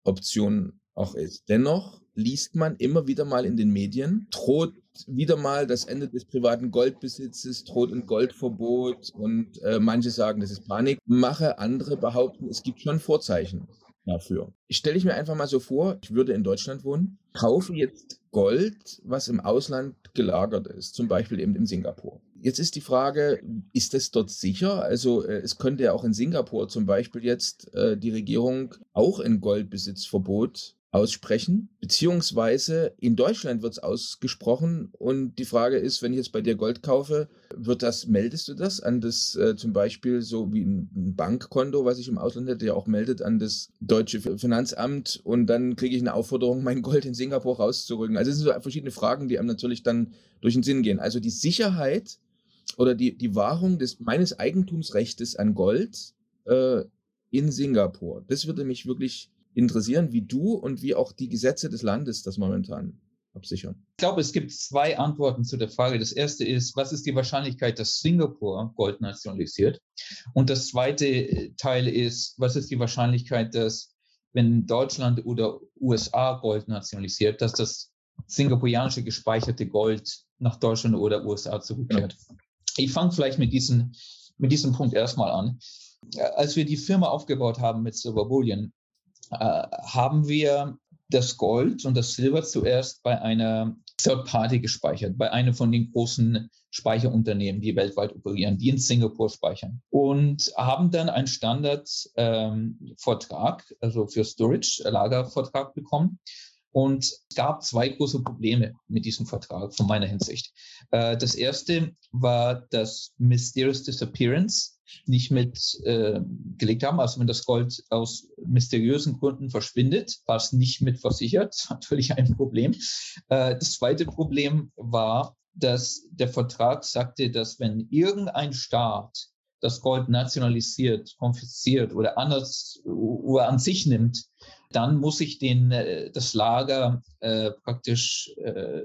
Option auch ist. Dennoch liest man immer wieder mal in den Medien, droht wieder mal das Ende des privaten Goldbesitzes, droht ein Goldverbot und äh, manche sagen, das ist Panikmache, andere behaupten, es gibt schon Vorzeichen dafür. Ich stelle ich mir einfach mal so vor, ich würde in Deutschland wohnen, kaufe jetzt Gold, was im Ausland gelagert ist, zum Beispiel eben in Singapur. Jetzt ist die Frage, ist das dort sicher? Also äh, es könnte ja auch in Singapur zum Beispiel jetzt äh, die Regierung auch ein Goldbesitzverbot aussprechen, beziehungsweise in Deutschland wird es ausgesprochen und die Frage ist, wenn ich jetzt bei dir Gold kaufe, wird das, meldest du das an das äh, zum Beispiel so wie ein, Bankkonto, was ich im Ausland hätte, ja auch meldet an das deutsche Finanzamt und dann kriege ich eine Aufforderung, mein Gold in Singapur rauszurücken. Also es sind so verschiedene Fragen, die einem natürlich dann durch den Sinn gehen. Also die Sicherheit oder die, die Wahrung des, meines Eigentumsrechts an Gold äh, in Singapur, das würde mich wirklich interessieren, wie du und wie auch die Gesetze des Landes das momentan absichern. Ich glaube, es gibt zwei Antworten zu der Frage. Das erste ist, was ist die Wahrscheinlichkeit, dass Singapur Gold nationalisiert? Und das zweite äh, Teil ist, was ist die Wahrscheinlichkeit, dass wenn Deutschland oder USA Gold nationalisiert, dass das singapurianische gespeicherte Gold nach Deutschland oder USA zurückkehrt? Genau. Ich fange vielleicht mit, diesen, mit diesem Punkt erstmal an. Als wir die Firma aufgebaut haben mit Silver Bullion, äh, haben wir das Gold und das Silber zuerst bei einer Third Party gespeichert, bei einem von den großen Speicherunternehmen, die weltweit operieren, die in Singapur speichern. Und haben dann einen Standardvertrag, ähm, also für Storage, Lagervertrag bekommen. Und es gab zwei große Probleme mit diesem Vertrag von meiner Hinsicht. Äh, das erste war das Mysterious Disappearance nicht mit äh, haben. Also wenn das Gold aus mysteriösen Gründen verschwindet, war es nicht mit versichert. Natürlich ein Problem. Äh, das zweite Problem war, dass der Vertrag sagte, dass wenn irgendein Staat das Gold nationalisiert, konfisziert oder anders oder an sich nimmt, dann muss ich den, äh, das Lager äh, praktisch, äh,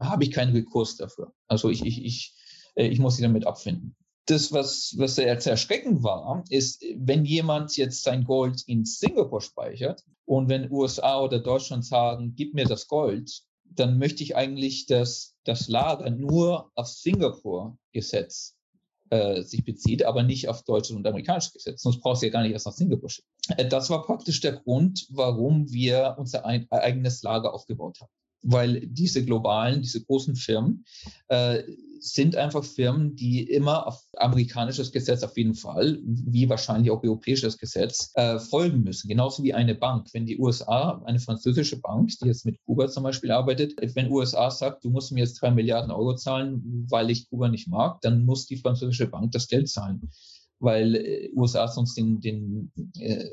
habe ich keinen Rekurs dafür. Also ich, ich, ich, äh, ich muss sie damit abfinden das, was, was sehr erschreckend war, ist, wenn jemand jetzt sein Gold in Singapur speichert und wenn USA oder Deutschland sagen, gib mir das Gold, dann möchte ich eigentlich, dass das Lager nur auf Singapur-Gesetz äh, sich bezieht, aber nicht auf deutsches und amerikanisches Gesetz. Sonst brauchst du ja gar nicht erst nach Singapur schicken. Äh, das war praktisch der Grund, warum wir unser ein, eigenes Lager aufgebaut haben. Weil diese globalen, diese großen Firmen äh, sind einfach Firmen, die immer auf amerikanisches Gesetz auf jeden Fall, wie wahrscheinlich auch europäisches Gesetz, äh, folgen müssen. Genauso wie eine Bank. Wenn die USA, eine französische Bank, die jetzt mit Kuba zum Beispiel arbeitet, wenn USA sagt, du musst mir jetzt drei Milliarden Euro zahlen, weil ich Kuba nicht mag, dann muss die französische Bank das Geld zahlen weil äh, USA sonst den, den, äh,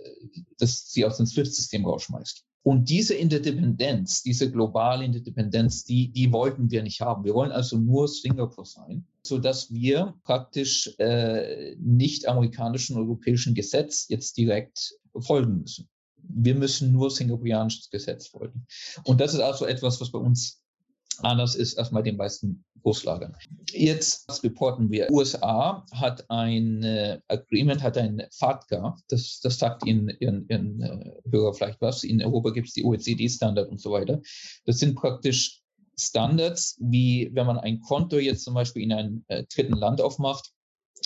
das sie aus dem SWIFT-System rausschmeißt. Und diese Interdependenz, diese globale Interdependenz, die, die wollten wir nicht haben. Wir wollen also nur Singapur sein, so dass wir praktisch äh, nicht amerikanischen, europäischen Gesetz jetzt direkt folgen müssen. Wir müssen nur singapurianisches Gesetz folgen. Und das ist also etwas, was bei uns anders ist als bei den meisten Großlagern. Jetzt reporten wir. USA hat ein äh, Agreement, hat ein FATCA, das, das sagt Ihnen Ihren, Ihren äh, Hörer vielleicht was. In Europa gibt es die OECD-Standard und so weiter. Das sind praktisch Standards, wie wenn man ein Konto jetzt zum Beispiel in einem äh, dritten Land aufmacht,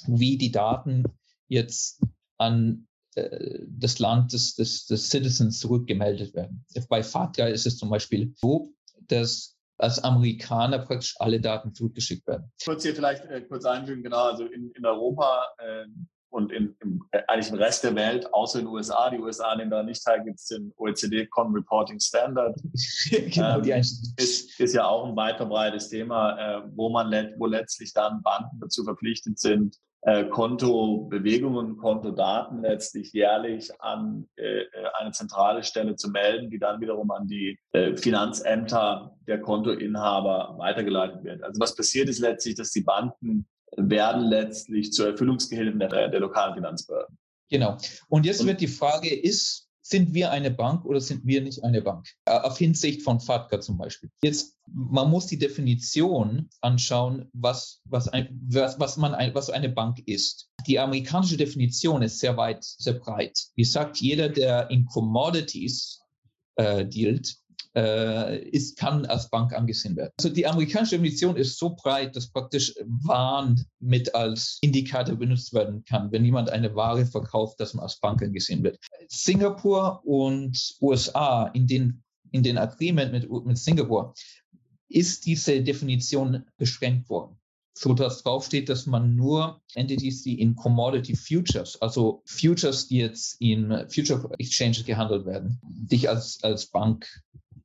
wie die Daten jetzt an äh, das Land des, des, des Citizens zurückgemeldet werden. Bei FATCA ist es zum Beispiel so, dass als Amerikaner praktisch alle Daten zurückgeschickt werden. Kurz hier vielleicht äh, kurz einfügen, genau, also in, in Europa äh, und in, im, äh, eigentlich im Rest der Welt, außer in den USA, die USA nehmen da nicht teil, gibt es den OECD Con Reporting Standard. genau, ähm, die ist, ist ja auch ein weiter breites Thema, äh, wo man let, wo letztlich dann Banken dazu verpflichtet sind, äh, Kontobewegungen, Kontodaten letztlich jährlich an äh, eine zentrale Stelle zu melden, die dann wiederum an die äh, Finanzämter der Kontoinhaber weitergeleitet wird. Also was passiert ist letztlich, dass die Banken werden letztlich zur Erfüllungsgehilfen der, der lokalen Finanzbehörden. Genau. Und jetzt wird die Frage, ist sind wir eine Bank oder sind wir nicht eine Bank? Äh, auf Hinsicht von FATCA zum Beispiel. Jetzt, man muss die Definition anschauen, was, was, ein, was, was, man ein, was eine Bank ist. Die amerikanische Definition ist sehr weit, sehr breit. Wie sagt jeder, der in Commodities äh, dealt, äh, ist, kann als Bank angesehen werden. Also die amerikanische Definition ist so breit, dass praktisch Waren mit als Indikator benutzt werden kann, wenn jemand eine Ware verkauft, dass man als Bank angesehen wird. Singapur und USA in den, in den Agreement mit, mit Singapur ist diese Definition beschränkt worden so dass draufsteht, dass man nur Entities, die in Commodity Futures, also Futures, die jetzt in Future Exchanges gehandelt werden, dich als, als Bank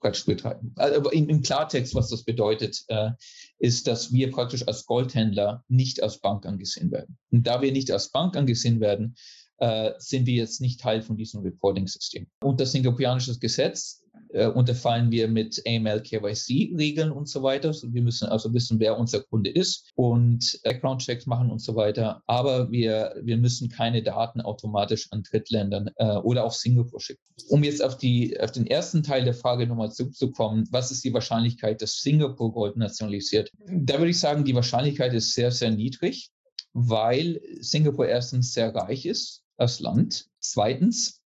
praktisch betreiben. Im, im Klartext, was das bedeutet, äh, ist, dass wir praktisch als Goldhändler nicht als Bank angesehen werden. Und da wir nicht als Bank angesehen werden, äh, sind wir jetzt nicht Teil von diesem Reporting-System. Und das singapurianische Gesetz äh, unterfallen wir mit AML, KYC-Regeln und so weiter. Wir müssen also wissen, wer unser Kunde ist und Background-Checks machen und so weiter. Aber wir, wir müssen keine Daten automatisch an Drittländern äh, oder auf Singapur schicken. Um jetzt auf, die, auf den ersten Teil der Frage nochmal zurückzukommen, was ist die Wahrscheinlichkeit, dass Singapur Gold nationalisiert? Da würde ich sagen, die Wahrscheinlichkeit ist sehr, sehr niedrig, weil Singapur erstens sehr reich ist als Land. Zweitens,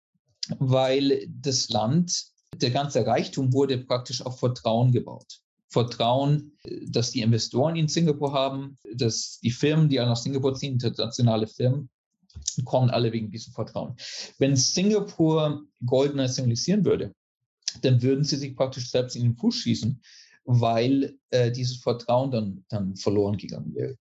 weil das Land der ganze Reichtum wurde praktisch auf Vertrauen gebaut. Vertrauen, dass die Investoren in Singapur haben, dass die Firmen, die nach Singapur ziehen, internationale Firmen, kommen alle wegen diesem Vertrauen. Wenn Singapur Gold nationalisieren würde, dann würden sie sich praktisch selbst in den Fuß schießen, weil äh, dieses Vertrauen dann, dann verloren gegangen wäre.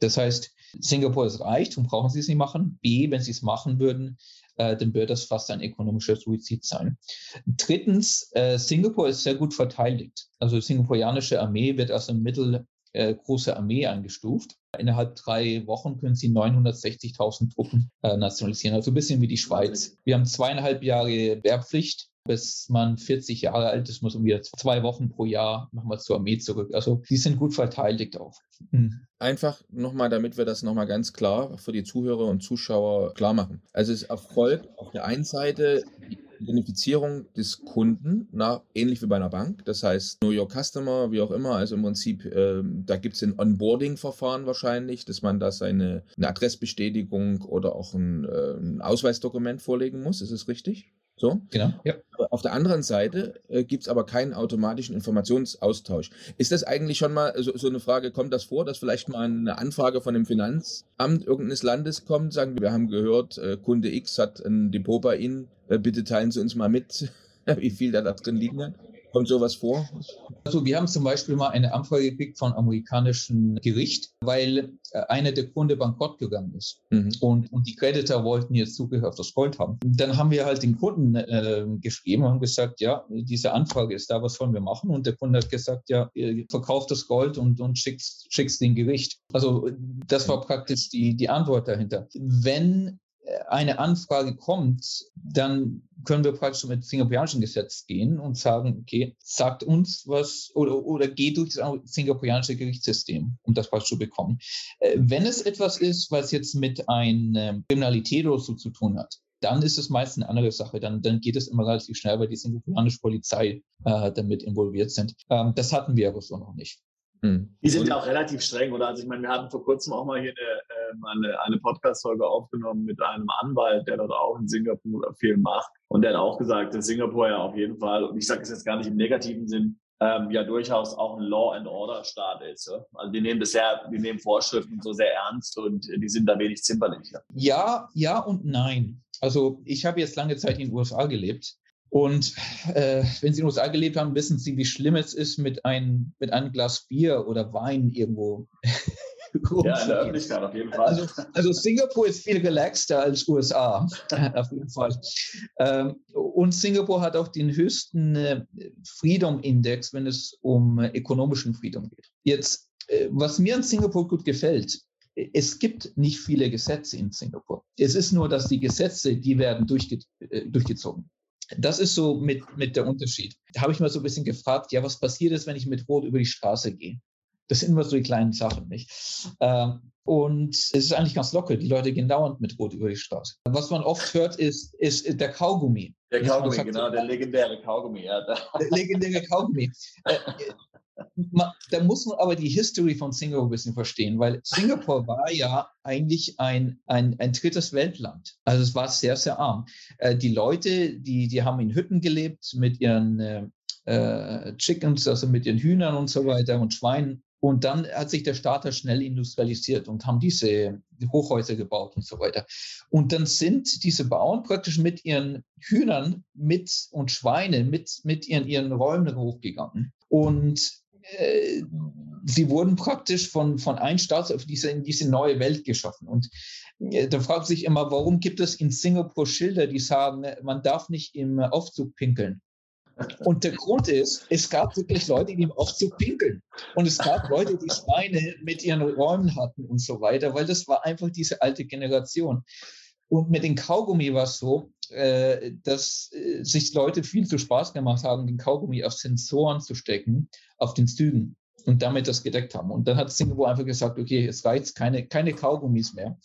Das heißt, Singapur ist reich, darum brauchen sie es nicht machen. B, wenn sie es machen würden, äh, dann wird das fast ein ökonomischer Suizid sein. Drittens, äh, Singapur ist sehr gut verteidigt. Also die singapurianische Armee wird als eine mittelgroße äh, Armee eingestuft. Innerhalb drei Wochen können sie 960.000 Truppen äh, nationalisieren, also ein bisschen wie die Schweiz. Wir haben zweieinhalb Jahre Wehrpflicht bis man 40 Jahre alt ist, muss man wieder zwei Wochen pro Jahr nochmal zur Armee zurück. Also die sind gut verteidigt auch. Mhm. Einfach nochmal, damit wir das nochmal ganz klar für die Zuhörer und Zuschauer klar machen. Also es erfolgt auf der einen Seite die Identifizierung des Kunden, na, ähnlich wie bei einer Bank. Das heißt, Know Your Customer, wie auch immer. Also im Prinzip, äh, da gibt es ein Onboarding-Verfahren wahrscheinlich, dass man da seine eine Adressbestätigung oder auch ein, äh, ein Ausweisdokument vorlegen muss. Ist es richtig? So? Genau. Ja. Auf der anderen Seite äh, gibt es aber keinen automatischen Informationsaustausch. Ist das eigentlich schon mal so, so, eine Frage, kommt das vor, dass vielleicht mal eine Anfrage von dem Finanzamt irgendeines Landes kommt, sagen wir haben gehört, äh, Kunde X hat ein Depot bei Ihnen, äh, bitte teilen Sie uns mal mit, wie viel da drin liegen hat? Kommt sowas vor? Also wir haben zum Beispiel mal eine Anfrage gekriegt von amerikanischen Gericht, weil äh, einer der Kunde bankrott gegangen ist mhm. und, und die Creditor wollten jetzt Zugriff auf das Gold haben. Dann haben wir halt den Kunden äh, geschrieben und gesagt, ja, diese Anfrage ist da, was sollen wir machen? Und der Kunde hat gesagt, ja, verkauft das Gold und, und schickt es den Gericht. Also das war praktisch die, die Antwort dahinter. Wenn eine Anfrage kommt, dann können wir praktisch mit singapurianischen Gesetz gehen und sagen, okay, sagt uns was oder, oder geht durch das singapurianische Gerichtssystem, um das praktisch zu bekommen. Äh, wenn es etwas ist, was jetzt mit einer Kriminalität oder so zu tun hat, dann ist es meist eine andere Sache. Dann, dann geht es immer relativ schnell, weil die singapurianische Polizei äh, damit involviert sind. Ähm, das hatten wir aber so noch nicht. Hm. Die sind ja auch relativ streng, oder? Also ich meine, wir hatten vor kurzem auch mal hier eine, ähm, eine, eine Podcast-Folge aufgenommen mit einem Anwalt, der dort auch in Singapur viel macht. Und der hat auch gesagt, dass Singapur ja auf jeden Fall, und ich sage es jetzt gar nicht im negativen Sinn, ähm, ja durchaus auch ein Law and Order Staat ist. Ja? Also die nehmen das sehr, die nehmen Vorschriften so sehr ernst und die sind da wenig zimperlich. Ja, ja, ja und nein. Also ich habe jetzt lange Zeit in den USA gelebt und äh, wenn Sie in den USA gelebt haben, wissen Sie, wie schlimm es ist, mit, ein, mit einem Glas Bier oder Wein irgendwo Ja, in der Öffentlichkeit auf jeden Fall. Also, also Singapur ist viel relaxter als USA, auf jeden Fall. Ähm, und Singapur hat auch den höchsten äh, Freedom Index, wenn es um äh, ökonomischen Freedom geht. Jetzt, äh, was mir an Singapur gut gefällt, es gibt nicht viele Gesetze in Singapur. Es ist nur, dass die Gesetze, die werden durchge durchgezogen. Das ist so mit, mit der Unterschied. Da habe ich mal so ein bisschen gefragt, ja, was passiert ist, wenn ich mit Rot über die Straße gehe? Das sind immer so die kleinen Sachen, nicht? Ähm, und es ist eigentlich ganz locker. Die Leute gehen dauernd mit Rot über die Straße. Was man oft hört, ist, ist der Kaugummi. Der Kaugummi, genau, der legendäre Kaugummi. Ja, der legendäre Kaugummi. Äh, da muss man aber die History von Singapur ein bisschen verstehen, weil Singapur war ja eigentlich ein, ein, ein drittes Weltland. Also es war sehr, sehr arm. Äh, die Leute, die, die haben in Hütten gelebt mit ihren äh, äh Chickens, also mit ihren Hühnern und so weiter und Schweinen. Und dann hat sich der Staat schnell industrialisiert und haben diese Hochhäuser gebaut und so weiter. Und dann sind diese Bauern praktisch mit ihren Hühnern mit und Schweine mit, mit ihren, ihren Räumen hochgegangen. Und äh, sie wurden praktisch von, von einem Staat auf diese, in diese neue Welt geschaffen. Und äh, da fragt sich immer, warum gibt es in Singapur Schilder, die sagen, man darf nicht im Aufzug pinkeln? Und der Grund ist, es gab wirklich Leute, die im Aufzug pinkeln. Und es gab Leute, die Schweine mit ihren Räumen hatten und so weiter, weil das war einfach diese alte Generation. Und mit den Kaugummi war es so, äh, dass äh, sich Leute viel zu Spaß gemacht haben, den Kaugummi auf Sensoren zu stecken, auf den Zügen und damit das gedeckt haben. Und dann hat Singapur einfach gesagt, okay, es reizt keine, keine Kaugummis mehr.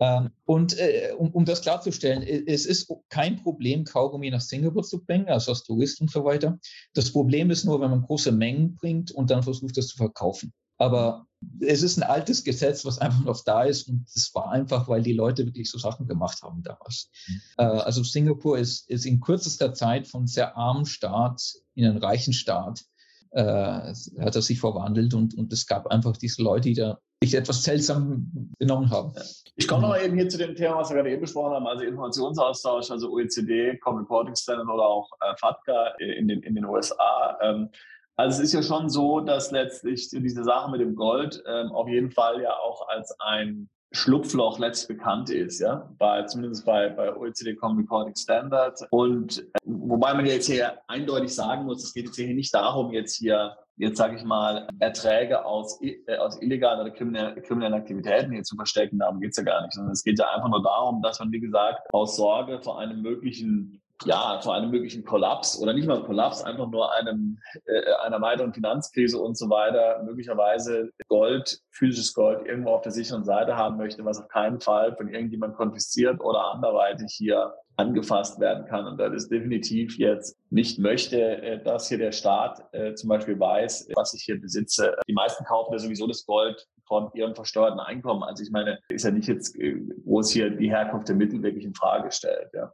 Ähm, und äh, um, um das klarzustellen, es ist kein Problem, Kaugummi nach Singapur zu bringen, also als Tourist und so weiter. Das Problem ist nur, wenn man große Mengen bringt und dann versucht, das zu verkaufen. Aber es ist ein altes Gesetz, was einfach noch da ist und es war einfach, weil die Leute wirklich so Sachen gemacht haben damals. Mhm. Also Singapur ist, ist in kürzester Zeit von sehr armen Staat in einen reichen Staat äh, hat er sich verwandelt und, und es gab einfach diese Leute, die da sich etwas seltsam benommen haben. Ich komme noch eben hier zu dem Thema, was wir gerade eben besprochen haben, also Informationsaustausch, also OECD, Common Reporting Standard oder auch äh, FATCA in den, in den USA. Ähm, also es ist ja schon so, dass letztlich diese Sache mit dem Gold ähm, auf jeden Fall ja auch als ein Schlupfloch letztlich bekannt ist, ja, bei, zumindest bei, bei OECD Common Reporting Standard. Und äh, wobei man jetzt hier eindeutig sagen muss, es geht jetzt hier nicht darum, jetzt hier, jetzt sage ich mal, Erträge aus, äh, aus illegalen oder kriminellen, kriminellen Aktivitäten hier zu verstecken. Darum geht es ja gar nicht, sondern es geht ja einfach nur darum, dass man, wie gesagt, aus Sorge vor einem möglichen ja, zu einem möglichen Kollaps oder nicht mal Kollaps, einfach nur einem, äh, einer weiteren Finanzkrise und so weiter, möglicherweise Gold, physisches Gold irgendwo auf der sicheren Seite haben möchte, was auf keinen Fall von irgendjemand konfisziert oder anderweitig hier angefasst werden kann. Und das ist definitiv jetzt nicht möchte, äh, dass hier der Staat äh, zum Beispiel weiß, was ich hier besitze. Die meisten kaufen ja sowieso das Gold von ihrem versteuerten Einkommen. Also ich meine, ist ja nicht jetzt, äh, wo es hier die Herkunft der Mittel wirklich in Frage stellt. Ja.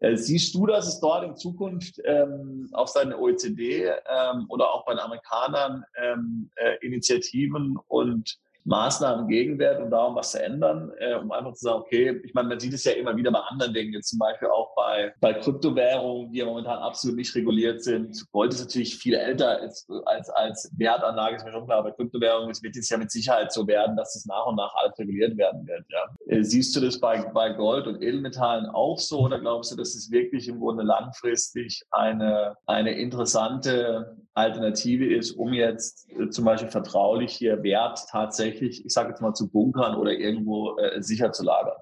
Äh, siehst du, dass es dort in Zukunft ähm, auf Seiten der OECD ähm, oder auch bei den Amerikanern ähm, äh, Initiativen und Maßnahmen gegenwert, um darum was zu ändern, äh, um einfach zu sagen, okay, ich meine, man sieht es ja immer wieder bei anderen Dingen, jetzt zum Beispiel auch bei, bei Kryptowährungen, die ja momentan absolut nicht reguliert sind. Gold ist natürlich viel älter als, als, als Wertanlage, ist mir schon klar, bei Kryptowährungen es wird jetzt ja mit Sicherheit so werden, dass es nach und nach alles reguliert werden wird. Ja. Äh, siehst du das bei, bei Gold und Edelmetallen auch so oder glaubst du, dass es wirklich im Grunde langfristig eine, eine interessante Alternative ist, um jetzt äh, zum Beispiel vertraulich hier Wert tatsächlich, ich sage jetzt mal, zu bunkern oder irgendwo äh, sicher zu lagern.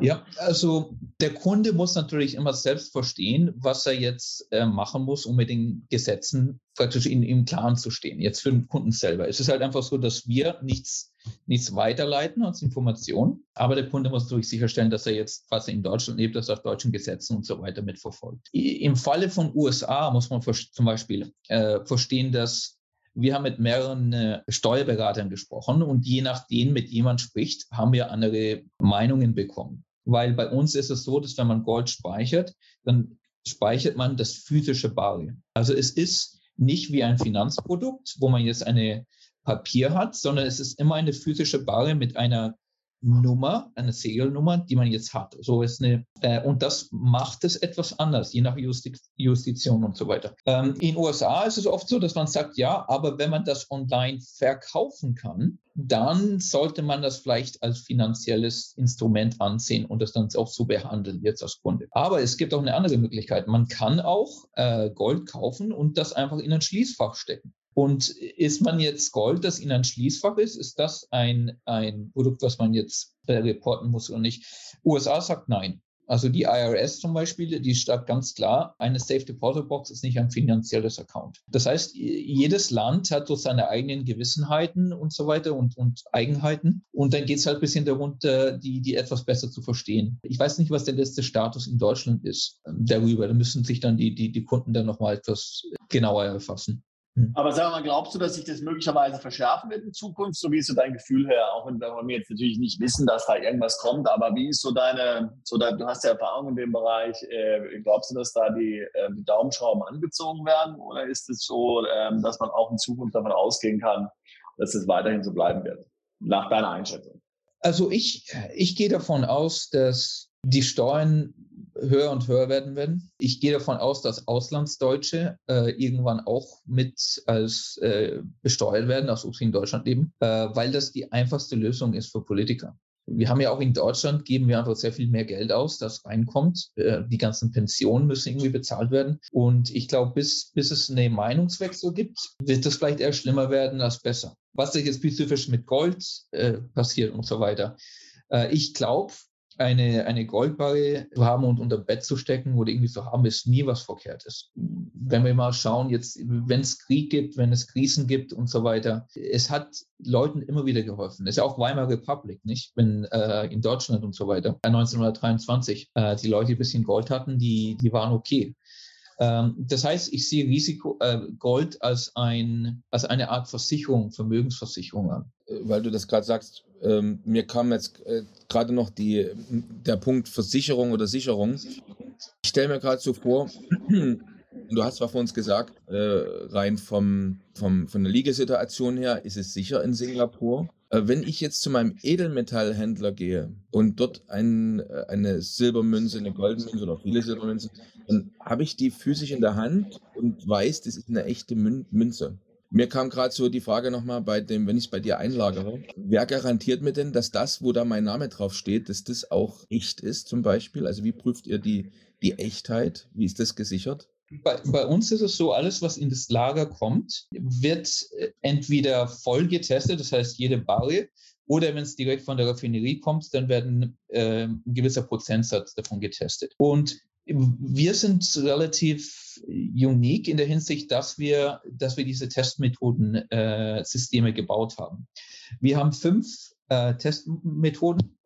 Ja, also der Kunde muss natürlich immer selbst verstehen, was er jetzt äh, machen muss, um mit den Gesetzen praktisch in, im Klaren zu stehen. Jetzt für den Kunden selber. Es ist halt einfach so, dass wir nichts, nichts weiterleiten als Information, aber der Kunde muss natürlich sicherstellen, dass er jetzt, was er in Deutschland lebt, das auf deutschen Gesetzen und so weiter mitverfolgt. Im Falle von USA muss man zum Beispiel äh, verstehen, dass wir haben mit mehreren äh, Steuerberatern gesprochen und je nachdem, mit jemand spricht, haben wir andere Meinungen bekommen. Weil bei uns ist es so, dass wenn man Gold speichert, dann speichert man das physische Bare. Also es ist nicht wie ein Finanzprodukt, wo man jetzt eine Papier hat, sondern es ist immer eine physische Bare mit einer Nummer, eine Serialnummer, die man jetzt hat. So ist eine, äh, und das macht es etwas anders, je nach Justi Justition und so weiter. Ähm, in USA ist es oft so, dass man sagt, ja, aber wenn man das online verkaufen kann, dann sollte man das vielleicht als finanzielles Instrument ansehen und das dann auch so behandeln, jetzt als Kunde. Aber es gibt auch eine andere Möglichkeit. Man kann auch äh, Gold kaufen und das einfach in ein Schließfach stecken. Und ist man jetzt Gold, das in ein Schließfach ist, ist das ein, ein Produkt, was man jetzt reporten muss oder nicht? USA sagt nein. Also die IRS zum Beispiel, die sagt ganz klar, eine Safe Deposit Box ist nicht ein finanzielles Account. Das heißt, jedes Land hat so seine eigenen Gewissenheiten und so weiter und, und Eigenheiten. Und dann geht es halt ein bisschen darunter, die, die etwas besser zu verstehen. Ich weiß nicht, was der letzte Status in Deutschland ist darüber. Da müssen sich dann die, die, die Kunden dann nochmal etwas genauer erfassen. Hm. Aber sag mal, glaubst du, dass sich das möglicherweise verschärfen wird in Zukunft? So wie ist so dein Gefühl her? Auch wenn wir jetzt natürlich nicht wissen, dass da irgendwas kommt, aber wie ist so deine, so dein, du hast ja Erfahrung in dem Bereich, äh, glaubst du, dass da die, äh, die Daumenschrauben angezogen werden? Oder ist es so, äh, dass man auch in Zukunft davon ausgehen kann, dass es weiterhin so bleiben wird? Nach deiner Einschätzung? Also ich, ich gehe davon aus, dass die Steuern höher und höher werden werden. Ich gehe davon aus, dass Auslandsdeutsche äh, irgendwann auch mit als äh, besteuert werden, als ob sie in Deutschland leben, äh, weil das die einfachste Lösung ist für Politiker. Wir haben ja auch in Deutschland, geben wir einfach sehr viel mehr Geld aus, das reinkommt. Äh, die ganzen Pensionen müssen irgendwie bezahlt werden. Und ich glaube, bis, bis es eine Meinungswechsel gibt, wird das vielleicht eher schlimmer werden als besser. Was jetzt spezifisch mit Gold äh, passiert und so weiter. Äh, ich glaube, eine, eine Goldbarre zu haben und unter Bett zu stecken oder irgendwie zu haben, ist nie was Verkehrtes. Wenn wir mal schauen, jetzt, wenn es Krieg gibt, wenn es Krisen gibt und so weiter, es hat Leuten immer wieder geholfen. Das ist ja auch Weimar Republik, nicht? Wenn äh, in Deutschland und so weiter, 1923, äh, die Leute, ein bisschen Gold hatten, die, die waren okay. Ähm, das heißt, ich sehe Risiko äh, Gold als, ein, als eine Art Versicherung, Vermögensversicherung an. Äh, weil du das gerade sagst, ähm, mir kam jetzt äh, gerade noch die, der Punkt Versicherung oder Sicherung. Ich stelle mir gerade so vor, du hast zwar vor uns gesagt, äh, rein vom, vom, von der Liegesituation her ist es sicher in Singapur. Äh, wenn ich jetzt zu meinem Edelmetallhändler gehe und dort ein, äh, eine Silbermünze, eine Goldmünze oder viele Silbermünzen, dann habe ich die physisch in der Hand und weiß, das ist eine echte Münze. Mir kam gerade so die Frage nochmal bei dem, wenn ich es bei dir einlagere, wer garantiert mir denn, dass das, wo da mein Name drauf steht, dass das auch echt ist zum Beispiel? Also wie prüft ihr die, die Echtheit? Wie ist das gesichert? Bei, bei, uns ist es so, alles, was in das Lager kommt, wird äh, entweder voll getestet, das heißt jede Barre, oder wenn es direkt von der Raffinerie kommt, dann werden äh, ein gewisser Prozentsatz davon getestet. Und wir sind relativ unique in der Hinsicht, dass wir, dass wir diese Testmethoden-Systeme äh, gebaut haben. Wir haben fünf äh, Testmethoden.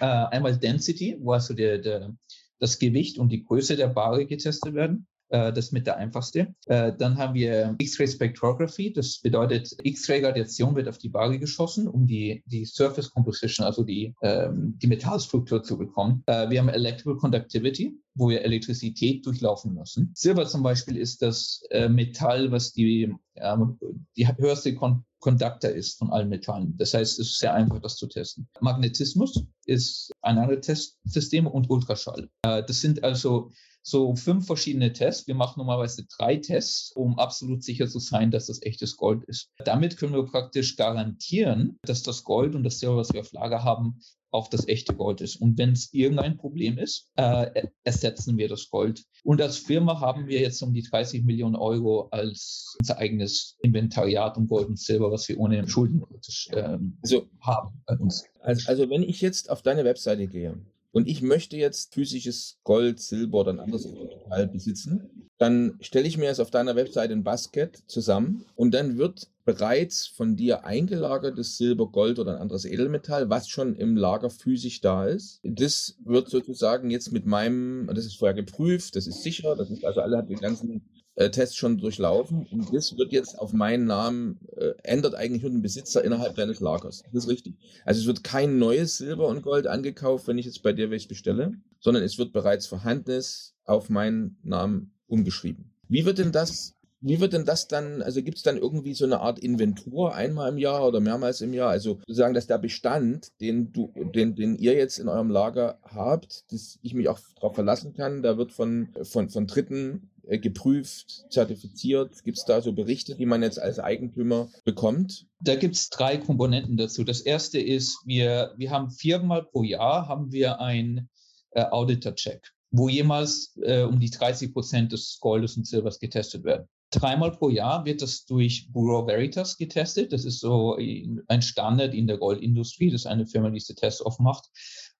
Äh, einmal Density, wo also der, der, das Gewicht und die Größe der Bare getestet werden. Äh, das ist mit der einfachste. Äh, dann haben wir X-Ray Spectrography. Das bedeutet, X-Ray-Radiation wird auf die Waage geschossen, um die, die Surface Composition, also die, ähm, die Metallstruktur zu bekommen. Äh, wir haben Electrical Conductivity, wo wir Elektrizität durchlaufen lassen. Silber zum Beispiel ist das Metall, was die, ähm, die höchste Kon Conductor ist von allen Metallen. Das heißt, es ist sehr einfach, das zu testen. Magnetismus ist ein anderes Testsystem und Ultraschall. Das sind also so fünf verschiedene Tests. Wir machen normalerweise drei Tests, um absolut sicher zu sein, dass das echtes Gold ist. Damit können wir praktisch garantieren, dass das Gold und das Silber, was wir auf Lager haben, auch das echte Gold ist. Und wenn es irgendein Problem ist, äh, ersetzen wir das Gold. Und als Firma haben wir jetzt um die 30 Millionen Euro als unser eigenes Inventariat um Gold und Silber, was wir ohne Schulden äh, also, haben bei uns. Also, also wenn ich jetzt auf deine Webseite gehe und ich möchte jetzt physisches Gold, Silber oder ein anderes Metall besitzen, dann stelle ich mir jetzt auf deiner Webseite ein Basket zusammen und dann wird bereits von dir eingelagertes Silber, Gold oder ein anderes Edelmetall, was schon im Lager physisch da ist. Das wird sozusagen jetzt mit meinem, das ist vorher geprüft, das ist sicher, das ist also alle hat die ganzen äh, Test schon durchlaufen und das wird jetzt auf meinen Namen, äh, ändert eigentlich nur den Besitzer innerhalb deines Lagers. Das ist richtig. Also es wird kein neues Silber und Gold angekauft, wenn ich jetzt bei dir welches bestelle, sondern es wird bereits vorhandenes auf meinen Namen umgeschrieben. Wie wird denn das wie wird denn das dann, also gibt es dann irgendwie so eine Art Inventur einmal im Jahr oder mehrmals im Jahr? Also sozusagen, dass der Bestand, den du, den, den ihr jetzt in eurem Lager habt, dass ich mich auch darauf verlassen kann, da wird von, von, von Dritten geprüft, zertifiziert? Gibt es da so Berichte, die man jetzt als Eigentümer bekommt? Da gibt es drei Komponenten dazu. Das erste ist, wir, wir haben viermal pro Jahr haben wir ein äh, Auditor-Check wo jemals äh, um die 30 Prozent des Goldes und Silbers getestet werden. Dreimal pro Jahr wird das durch Bureau Veritas getestet. Das ist so ein Standard in der Goldindustrie. Das ist eine Firma, die diese Tests oft macht.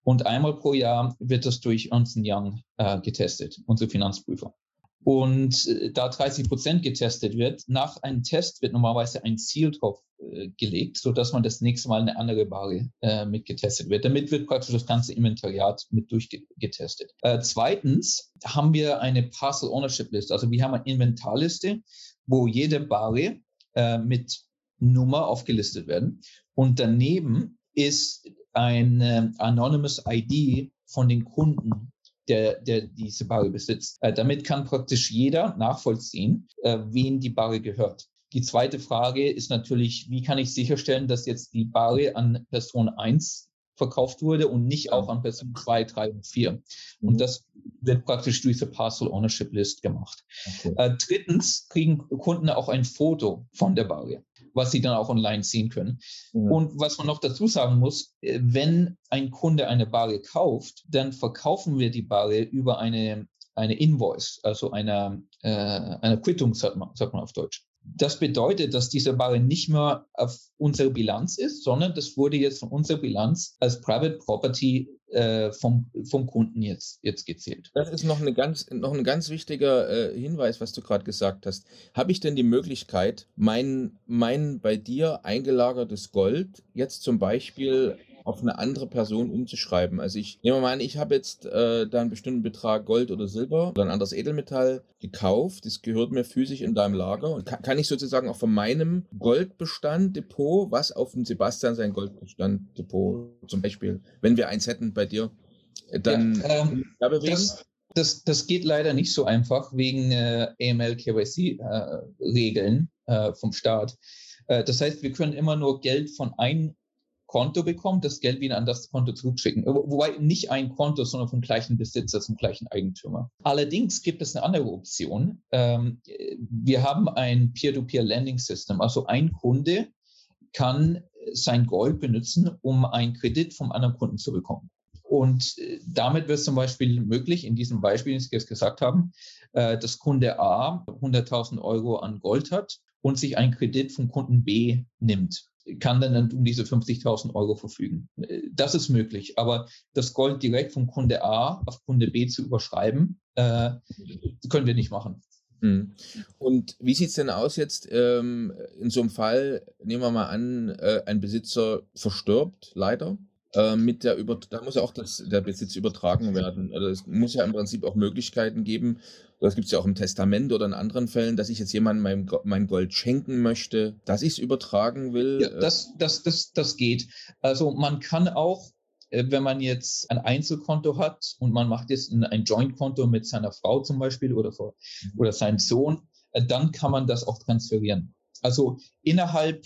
Und einmal pro Jahr wird das durch Ernst Young äh, getestet, unsere Finanzprüfer. Und äh, da 30 Prozent getestet wird, nach einem Test wird normalerweise ein Ziel drauf äh, gelegt, sodass man das nächste Mal eine andere Ware äh, mit wird. Damit wird praktisch das ganze Inventariat mit durchgetestet. Äh, zweitens haben wir eine Parcel Ownership List. Also wir haben eine Inventarliste, wo jede Ware äh, mit Nummer aufgelistet werden. Und daneben ist eine Anonymous ID von den Kunden der, der diese Barre besitzt. Äh, damit kann praktisch jeder nachvollziehen, äh, wen die Barre gehört. Die zweite Frage ist natürlich, wie kann ich sicherstellen, dass jetzt die Barre an Person 1 verkauft wurde und nicht auch an Person 2, 3 und 4. Und mhm. das wird praktisch durch die Parcel Ownership List gemacht. Okay. Äh, drittens kriegen Kunden auch ein Foto von der Barre was sie dann auch online ziehen können. Mhm. Und was man noch dazu sagen muss, äh, wenn ein Kunde eine Barre kauft, dann verkaufen wir die Barre über eine, eine Invoice, also eine, äh, eine Quittung, sagt man, sagt man auf Deutsch. Das bedeutet, dass diese Barre nicht mehr auf unserer Bilanz ist, sondern das wurde jetzt von unserer Bilanz als Private Property äh, vom, vom Kunden jetzt, jetzt gezählt. Das ist noch, eine ganz, noch ein ganz wichtiger äh, Hinweis, was du gerade gesagt hast. Habe ich denn die Möglichkeit, mein, mein bei dir eingelagertes Gold jetzt zum Beispiel auf eine andere Person umzuschreiben. Also ich nehme mal an, ich habe jetzt äh, da einen bestimmten Betrag Gold oder Silber oder ein anderes Edelmetall gekauft. Das gehört mir physisch in deinem Lager. Und kann, kann ich sozusagen auch von meinem Goldbestand Depot, was auf dem Sebastian sein Goldbestand Depot zum Beispiel, wenn wir eins hätten bei dir, dann ja, ähm, da das, das, das geht leider nicht so einfach wegen äh, AML KYC äh, äh, vom Staat. Äh, das heißt, wir können immer nur Geld von einem Konto bekommt, das Geld wieder an das Konto zurückschicken. Wobei nicht ein Konto, sondern vom gleichen Besitzer, zum gleichen Eigentümer. Allerdings gibt es eine andere Option. Ähm, wir haben ein Peer-to-Peer-Lending-System. Also ein Kunde kann sein Gold benutzen, um einen Kredit vom anderen Kunden zu bekommen. Und äh, damit wird es zum Beispiel möglich, in diesem Beispiel, das wir jetzt gesagt haben, äh, dass Kunde A 100.000 Euro an Gold hat und sich einen Kredit vom Kunden B nimmt kann dann um diese 50.000 Euro verfügen. Das ist möglich, aber das Gold direkt vom Kunde A auf Kunde B zu überschreiben, äh, können wir nicht machen. Hm. Und wie sieht es denn aus jetzt ähm, in so einem Fall? Nehmen wir mal an, äh, ein Besitzer verstirbt, leider. Äh, mit der über da muss ja auch das, der Besitz übertragen werden. Also es muss ja im Prinzip auch Möglichkeiten geben, das gibt es ja auch im Testament oder in anderen Fällen, dass ich jetzt jemandem mein, mein Gold schenken möchte, dass ich es übertragen will. Ja, das, das, das, das geht. Also man kann auch, äh, wenn man jetzt ein Einzelkonto hat und man macht jetzt ein Joint-Konto mit seiner Frau zum Beispiel oder, oder seinem Sohn, äh, dann kann man das auch transferieren. Also innerhalb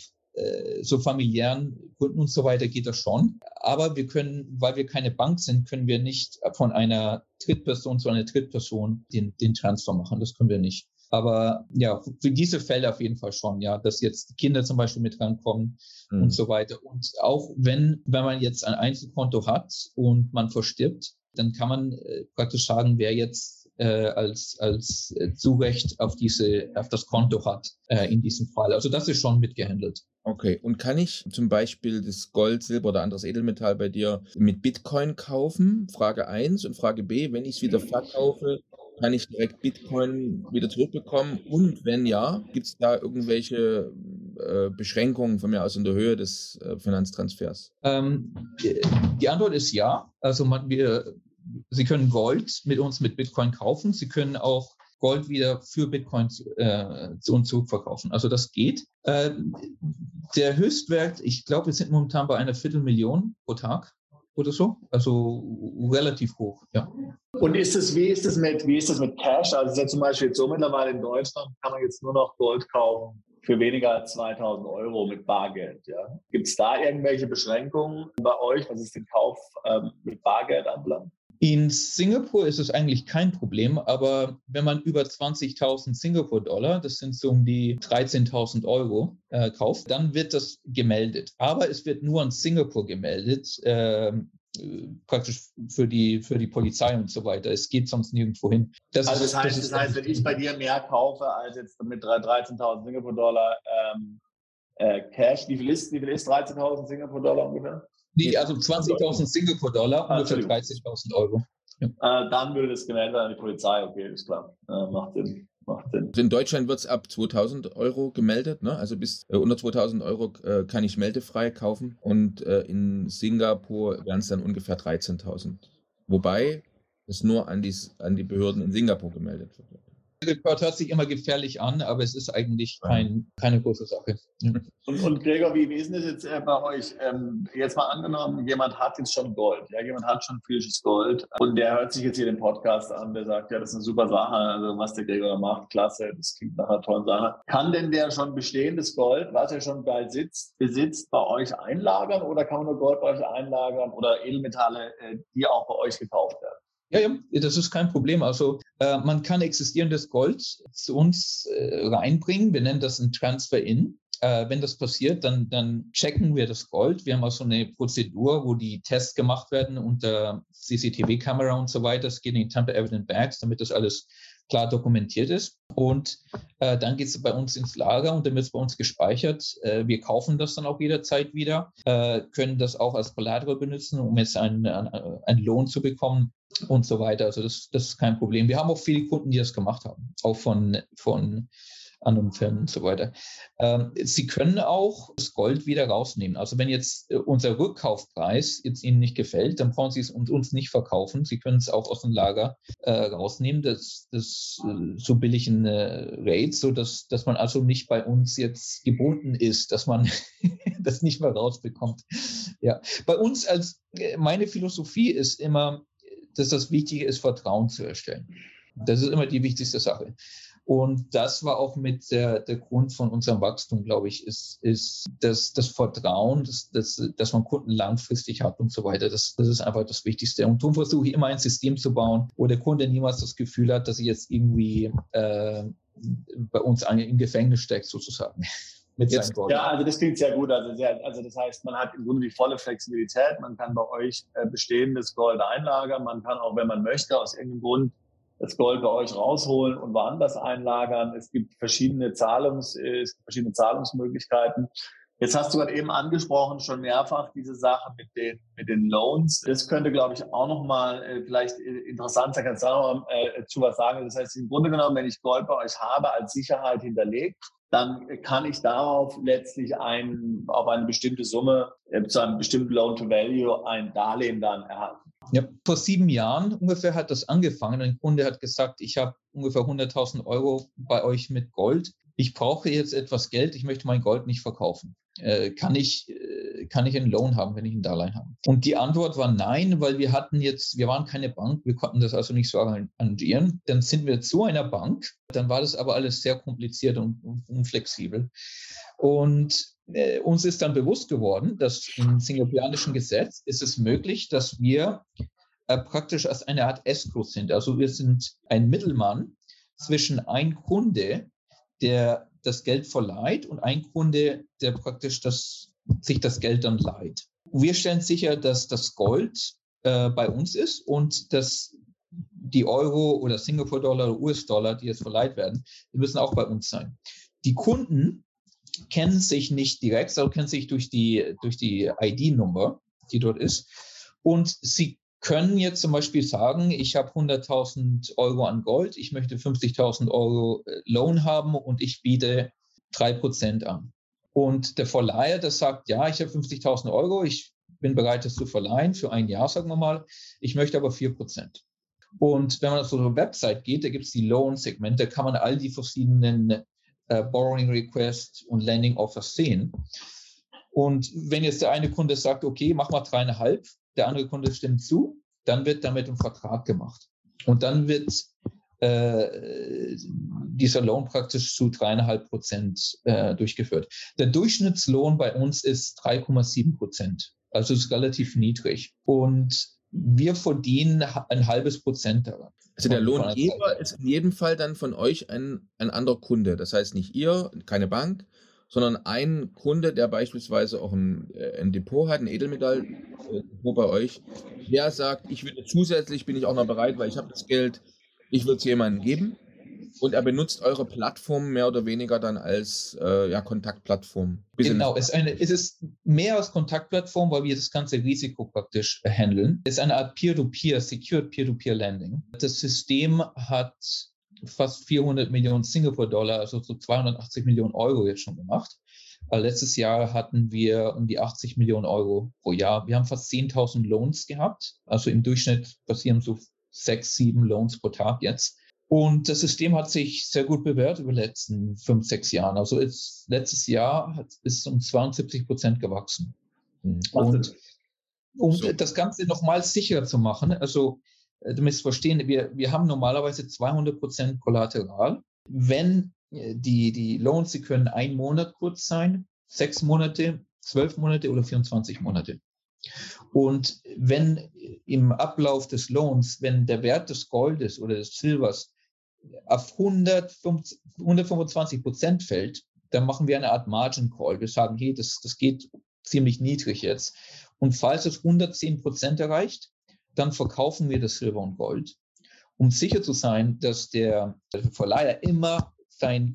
so familiären Gründen und so weiter geht das schon. Aber wir können, weil wir keine Bank sind, können wir nicht von einer Drittperson zu einer Drittperson den, den Transfer machen. Das können wir nicht. Aber ja, für diese Fälle auf jeden Fall schon, ja, dass jetzt Kinder zum Beispiel mit rankommen mhm. und so weiter. Und auch wenn, wenn man jetzt ein Einzelkonto hat und man verstirbt, dann kann man äh, praktisch sagen, wer jetzt äh, als, als äh, Zurecht auf diese, auf das Konto hat äh, in diesem Fall. Also das ist schon mitgehandelt. Okay, und kann ich zum Beispiel das Gold, Silber oder anderes Edelmetall bei dir mit Bitcoin kaufen? Frage 1 und Frage B, wenn ich es wieder verkaufe, kann ich direkt Bitcoin wieder zurückbekommen? Und wenn ja, gibt es da irgendwelche äh, Beschränkungen von mir aus in der Höhe des äh, Finanztransfers? Ähm, die Antwort ist ja. Also man, wir, Sie können Gold mit uns mit Bitcoin kaufen. Sie können auch Gold wieder für Bitcoin äh, zu uns zurückverkaufen. Also das geht. Äh, der Höchstwert, ich glaube, wir sind momentan bei einer Viertelmillion pro Tag oder so. Also relativ hoch, ja. Und ist es, wie ist es mit, wie ist das mit Cash? Also ist ja zum Beispiel so mittlerweile in Deutschland kann man jetzt nur noch Gold kaufen für weniger als 2000 Euro mit Bargeld. Ja. Gibt es da irgendwelche Beschränkungen bei euch, was es den Kauf ähm, mit Bargeld anbelangt? In Singapur ist es eigentlich kein Problem, aber wenn man über 20.000 Singapur-Dollar, das sind so um die 13.000 Euro, äh, kauft, dann wird das gemeldet. Aber es wird nur in Singapur gemeldet. Äh, praktisch für die, für die Polizei und so weiter. Es geht sonst nirgendwo hin. Das also das heißt, das, das heißt, wenn ich bei dir mehr kaufe als jetzt mit 13.000 Singapur-Dollar ähm, äh, Cash, wie viel ist, wie viel ist 13.000 Singapur-Dollar ungefähr? Nee, also 20.000 Singapur-Dollar, ungefähr 30.000 Euro. Ja. Äh, dann würde das gemeldet an die Polizei, okay, ist klar. Äh, macht Sinn. Also in Deutschland wird es ab 2000 Euro gemeldet, ne? also bis äh, unter 2000 Euro äh, kann ich meldefrei kaufen und äh, in Singapur wären es dann ungefähr 13.000. Wobei es nur an die, an die Behörden in Singapur gemeldet wird. Report hört sich immer gefährlich an, aber es ist eigentlich kein, keine große Sache. Und, und, Gregor, wie, wie ist denn das jetzt äh, bei euch? Ähm, jetzt mal angenommen, jemand hat jetzt schon Gold, ja, jemand hat schon physisches Gold und der hört sich jetzt hier den Podcast an, der sagt, ja, das ist eine super Sache, also was der Gregor macht, klasse, das klingt nach einer tollen Sache. Kann denn der schon bestehendes Gold, was er schon bald sitzt, besitzt, bei euch einlagern oder kann man nur Gold bei euch einlagern oder Edelmetalle, äh, die auch bei euch gekauft werden? Ja, ja, das ist kein Problem. Also äh, man kann existierendes Gold zu uns äh, reinbringen. Wir nennen das ein Transfer-In. Äh, wenn das passiert, dann, dann checken wir das Gold. Wir haben auch so eine Prozedur, wo die Tests gemacht werden unter CCTV-Kamera und so weiter. Es geht in die Tampa Evident Bags, damit das alles klar dokumentiert ist. Und äh, dann geht es bei uns ins Lager und dann wird es bei uns gespeichert. Äh, wir kaufen das dann auch jederzeit wieder, äh, können das auch als Collateral benutzen, um jetzt einen, einen, einen Lohn zu bekommen und so weiter. Also das, das ist kein Problem. Wir haben auch viele Kunden, die das gemacht haben, auch von, von anderen Firmen und so weiter. Ähm, Sie können auch das Gold wieder rausnehmen. Also wenn jetzt äh, unser Rückkaufpreis jetzt Ihnen nicht gefällt, dann brauchen Sie es uns nicht verkaufen. Sie können es auch aus dem Lager äh, rausnehmen. Das, das äh, so billigen äh, Rates, so dass, dass man also nicht bei uns jetzt gebunden ist, dass man das nicht mehr rausbekommt. Ja, bei uns als äh, meine Philosophie ist immer, dass das Wichtige ist, Vertrauen zu erstellen. Das ist immer die wichtigste Sache. Und das war auch mit der, der Grund von unserem Wachstum, glaube ich, ist, ist das, das Vertrauen, dass, dass, dass man Kunden langfristig hat und so weiter. Das, das ist einfach das Wichtigste. Und darum versuche ich immer ein System zu bauen, wo der Kunde niemals das Gefühl hat, dass er jetzt irgendwie äh, bei uns im Gefängnis steckt, sozusagen. Mit Jetzt, ja, also das klingt sehr gut. Also, sehr, also das heißt, man hat im Grunde die volle Flexibilität. Man kann bei euch äh, bestehendes Gold einlagern. Man kann auch, wenn man möchte, aus irgendeinem Grund das Gold bei euch rausholen und woanders einlagern. Es gibt verschiedene Zahlungs, äh, es gibt verschiedene Zahlungsmöglichkeiten. Jetzt hast du gerade eben angesprochen, schon mehrfach diese Sache mit den, mit den Loans. Das könnte, glaube ich, auch nochmal äh, vielleicht äh, interessant sein. Kannst du auch noch äh, zu was sagen? Das heißt, im Grunde genommen, wenn ich Gold bei euch habe, als Sicherheit hinterlegt, dann kann ich darauf letztlich ein, auf eine bestimmte Summe, äh, zu einem bestimmten Loan-to-Value ein Darlehen dann erhalten. Ja, vor sieben Jahren ungefähr hat das angefangen. Ein Kunde hat gesagt, ich habe ungefähr 100.000 Euro bei euch mit Gold. Ich brauche jetzt etwas Geld, ich möchte mein Gold nicht verkaufen. Äh, kann, ich, äh, kann ich einen Loan haben, wenn ich ein Darlehen habe? Und die Antwort war nein, weil wir hatten jetzt, wir waren keine Bank, wir konnten das also nicht so arrangieren. Dann sind wir zu einer Bank, dann war das aber alles sehr kompliziert und unflexibel. Und äh, uns ist dann bewusst geworden, dass im singapurianischen Gesetz ist es möglich, dass wir äh, praktisch als eine Art Escrow sind. Also wir sind ein Mittelmann zwischen ein Kunde, der das Geld verleiht und ein Kunde, der praktisch das, sich das Geld dann leiht. Wir stellen sicher, dass das Gold äh, bei uns ist und dass die Euro oder Singapur-Dollar oder US-Dollar, die jetzt verleiht werden, die müssen auch bei uns sein. Die Kunden kennen sich nicht direkt, sondern kennen sich durch die, durch die ID-Nummer, die dort ist. Und sie können jetzt zum Beispiel sagen, ich habe 100.000 Euro an Gold, ich möchte 50.000 Euro äh, Loan haben und ich biete 3% an. Und der Verleiher, der sagt, ja, ich habe 50.000 Euro, ich bin bereit, das zu verleihen für ein Jahr, sagen wir mal, ich möchte aber 4%. Und wenn man auf so eine Website geht, da gibt es die Loan-Segmente, da kann man all die verschiedenen äh, Borrowing Request und Lending Offers sehen. Und wenn jetzt der eine Kunde sagt, okay, mach mal dreieinhalb, der andere Kunde stimmt zu, dann wird damit ein Vertrag gemacht. Und dann wird äh, dieser Lohn praktisch zu dreieinhalb Prozent äh, durchgeführt. Der Durchschnittslohn bei uns ist 3,7 Prozent. Also ist relativ niedrig. Und wir verdienen ein halbes Prozent daran. Also der Lohngeber ist in jedem Fall dann von euch ein, ein anderer Kunde. Das heißt nicht ihr, keine Bank, sondern ein Kunde, der beispielsweise auch ein, äh, ein Depot hat, ein Edelmetall-Depot bei euch, der sagt, ich würde zusätzlich, bin ich auch noch bereit, weil ich habe das Geld, ich würde es jemandem geben und er benutzt eure Plattform mehr oder weniger dann als äh, ja, Kontaktplattform. Genau, es ist, eine, es ist mehr als Kontaktplattform, weil wir das ganze Risiko praktisch handeln. Es ist eine Art Peer-to-Peer, Secured Peer-to-Peer Lending. Das System hat fast 400 Millionen Singapur-Dollar, also so 280 Millionen Euro jetzt schon gemacht. Letztes Jahr hatten wir um die 80 Millionen Euro pro Jahr. Wir haben fast 10.000 Loans gehabt. Also im Durchschnitt passieren so sechs, sieben Loans pro Tag jetzt. Und das System hat sich sehr gut bewährt über die letzten fünf, sechs Jahren. Also ist, letztes Jahr hat, ist um 72 Prozent gewachsen. Mhm. Und um so. das Ganze nochmal sicherer zu machen, also du musst verstehen, wir, wir haben normalerweise 200 Prozent Kollateral. Wenn äh, die, die Loans, sie können ein Monat kurz sein, sechs Monate, zwölf Monate oder 24 Monate. Und wenn im Ablauf des Lohns, wenn der Wert des Goldes oder des Silbers auf 150, 125 Prozent fällt, dann machen wir eine Art Margin Call. Wir sagen, hey, das, das geht ziemlich niedrig jetzt. Und falls es 110 Prozent erreicht, dann verkaufen wir das Silber und Gold, um sicher zu sein, dass der Verleiher immer sein,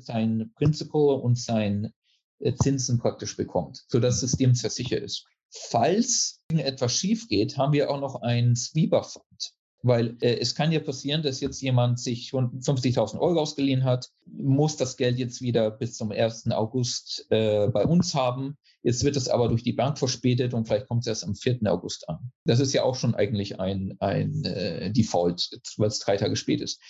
sein Principal und sein äh, Zinsen praktisch bekommt, sodass das System sehr sicher ist. Falls etwas schief geht, haben wir auch noch ein Sweeper-Fund. Weil äh, es kann ja passieren, dass jetzt jemand sich 50.000 Euro ausgeliehen hat, muss das Geld jetzt wieder bis zum 1. August äh, bei uns haben. Jetzt wird es aber durch die Bank verspätet und vielleicht kommt es erst am 4. August an. Das ist ja auch schon eigentlich ein, ein äh, Default, weil es drei Tage spät ist.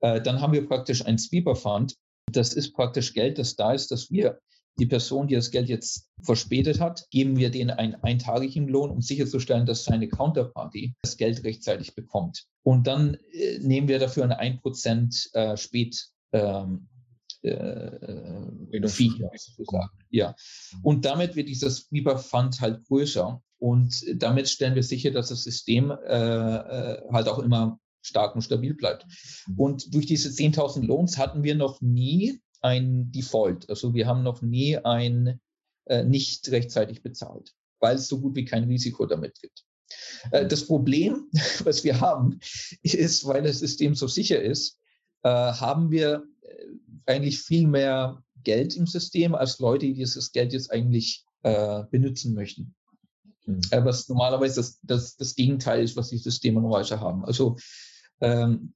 Äh, dann haben wir praktisch ein Sweeper Fund. Das ist praktisch Geld, das da ist, dass wir die Person, die das Geld jetzt verspätet hat, geben wir denen einen eintagigen Lohn, um sicherzustellen, dass seine Counterparty das Geld rechtzeitig bekommt. Und dann äh, nehmen wir dafür eine 1% äh, Spät. Ähm, äh, Fee, sozusagen. Ja. Und damit wird dieses Weaver Fund halt größer. Und damit stellen wir sicher, dass das System äh, äh halt auch immer stark und stabil bleibt. Mhm. Und durch diese 10.000 Lohns hatten wir noch nie ein Default. Also wir haben noch nie ein äh, nicht rechtzeitig bezahlt, weil es so gut wie kein Risiko damit gibt. Äh, das Problem, was wir haben, ist, weil das System so sicher ist, äh, haben wir äh, eigentlich viel mehr Geld im System als Leute, die dieses Geld jetzt eigentlich äh, benutzen möchten. Mhm. was normalerweise das, das, das Gegenteil ist, was die Systeme normalerweise haben. Also ähm,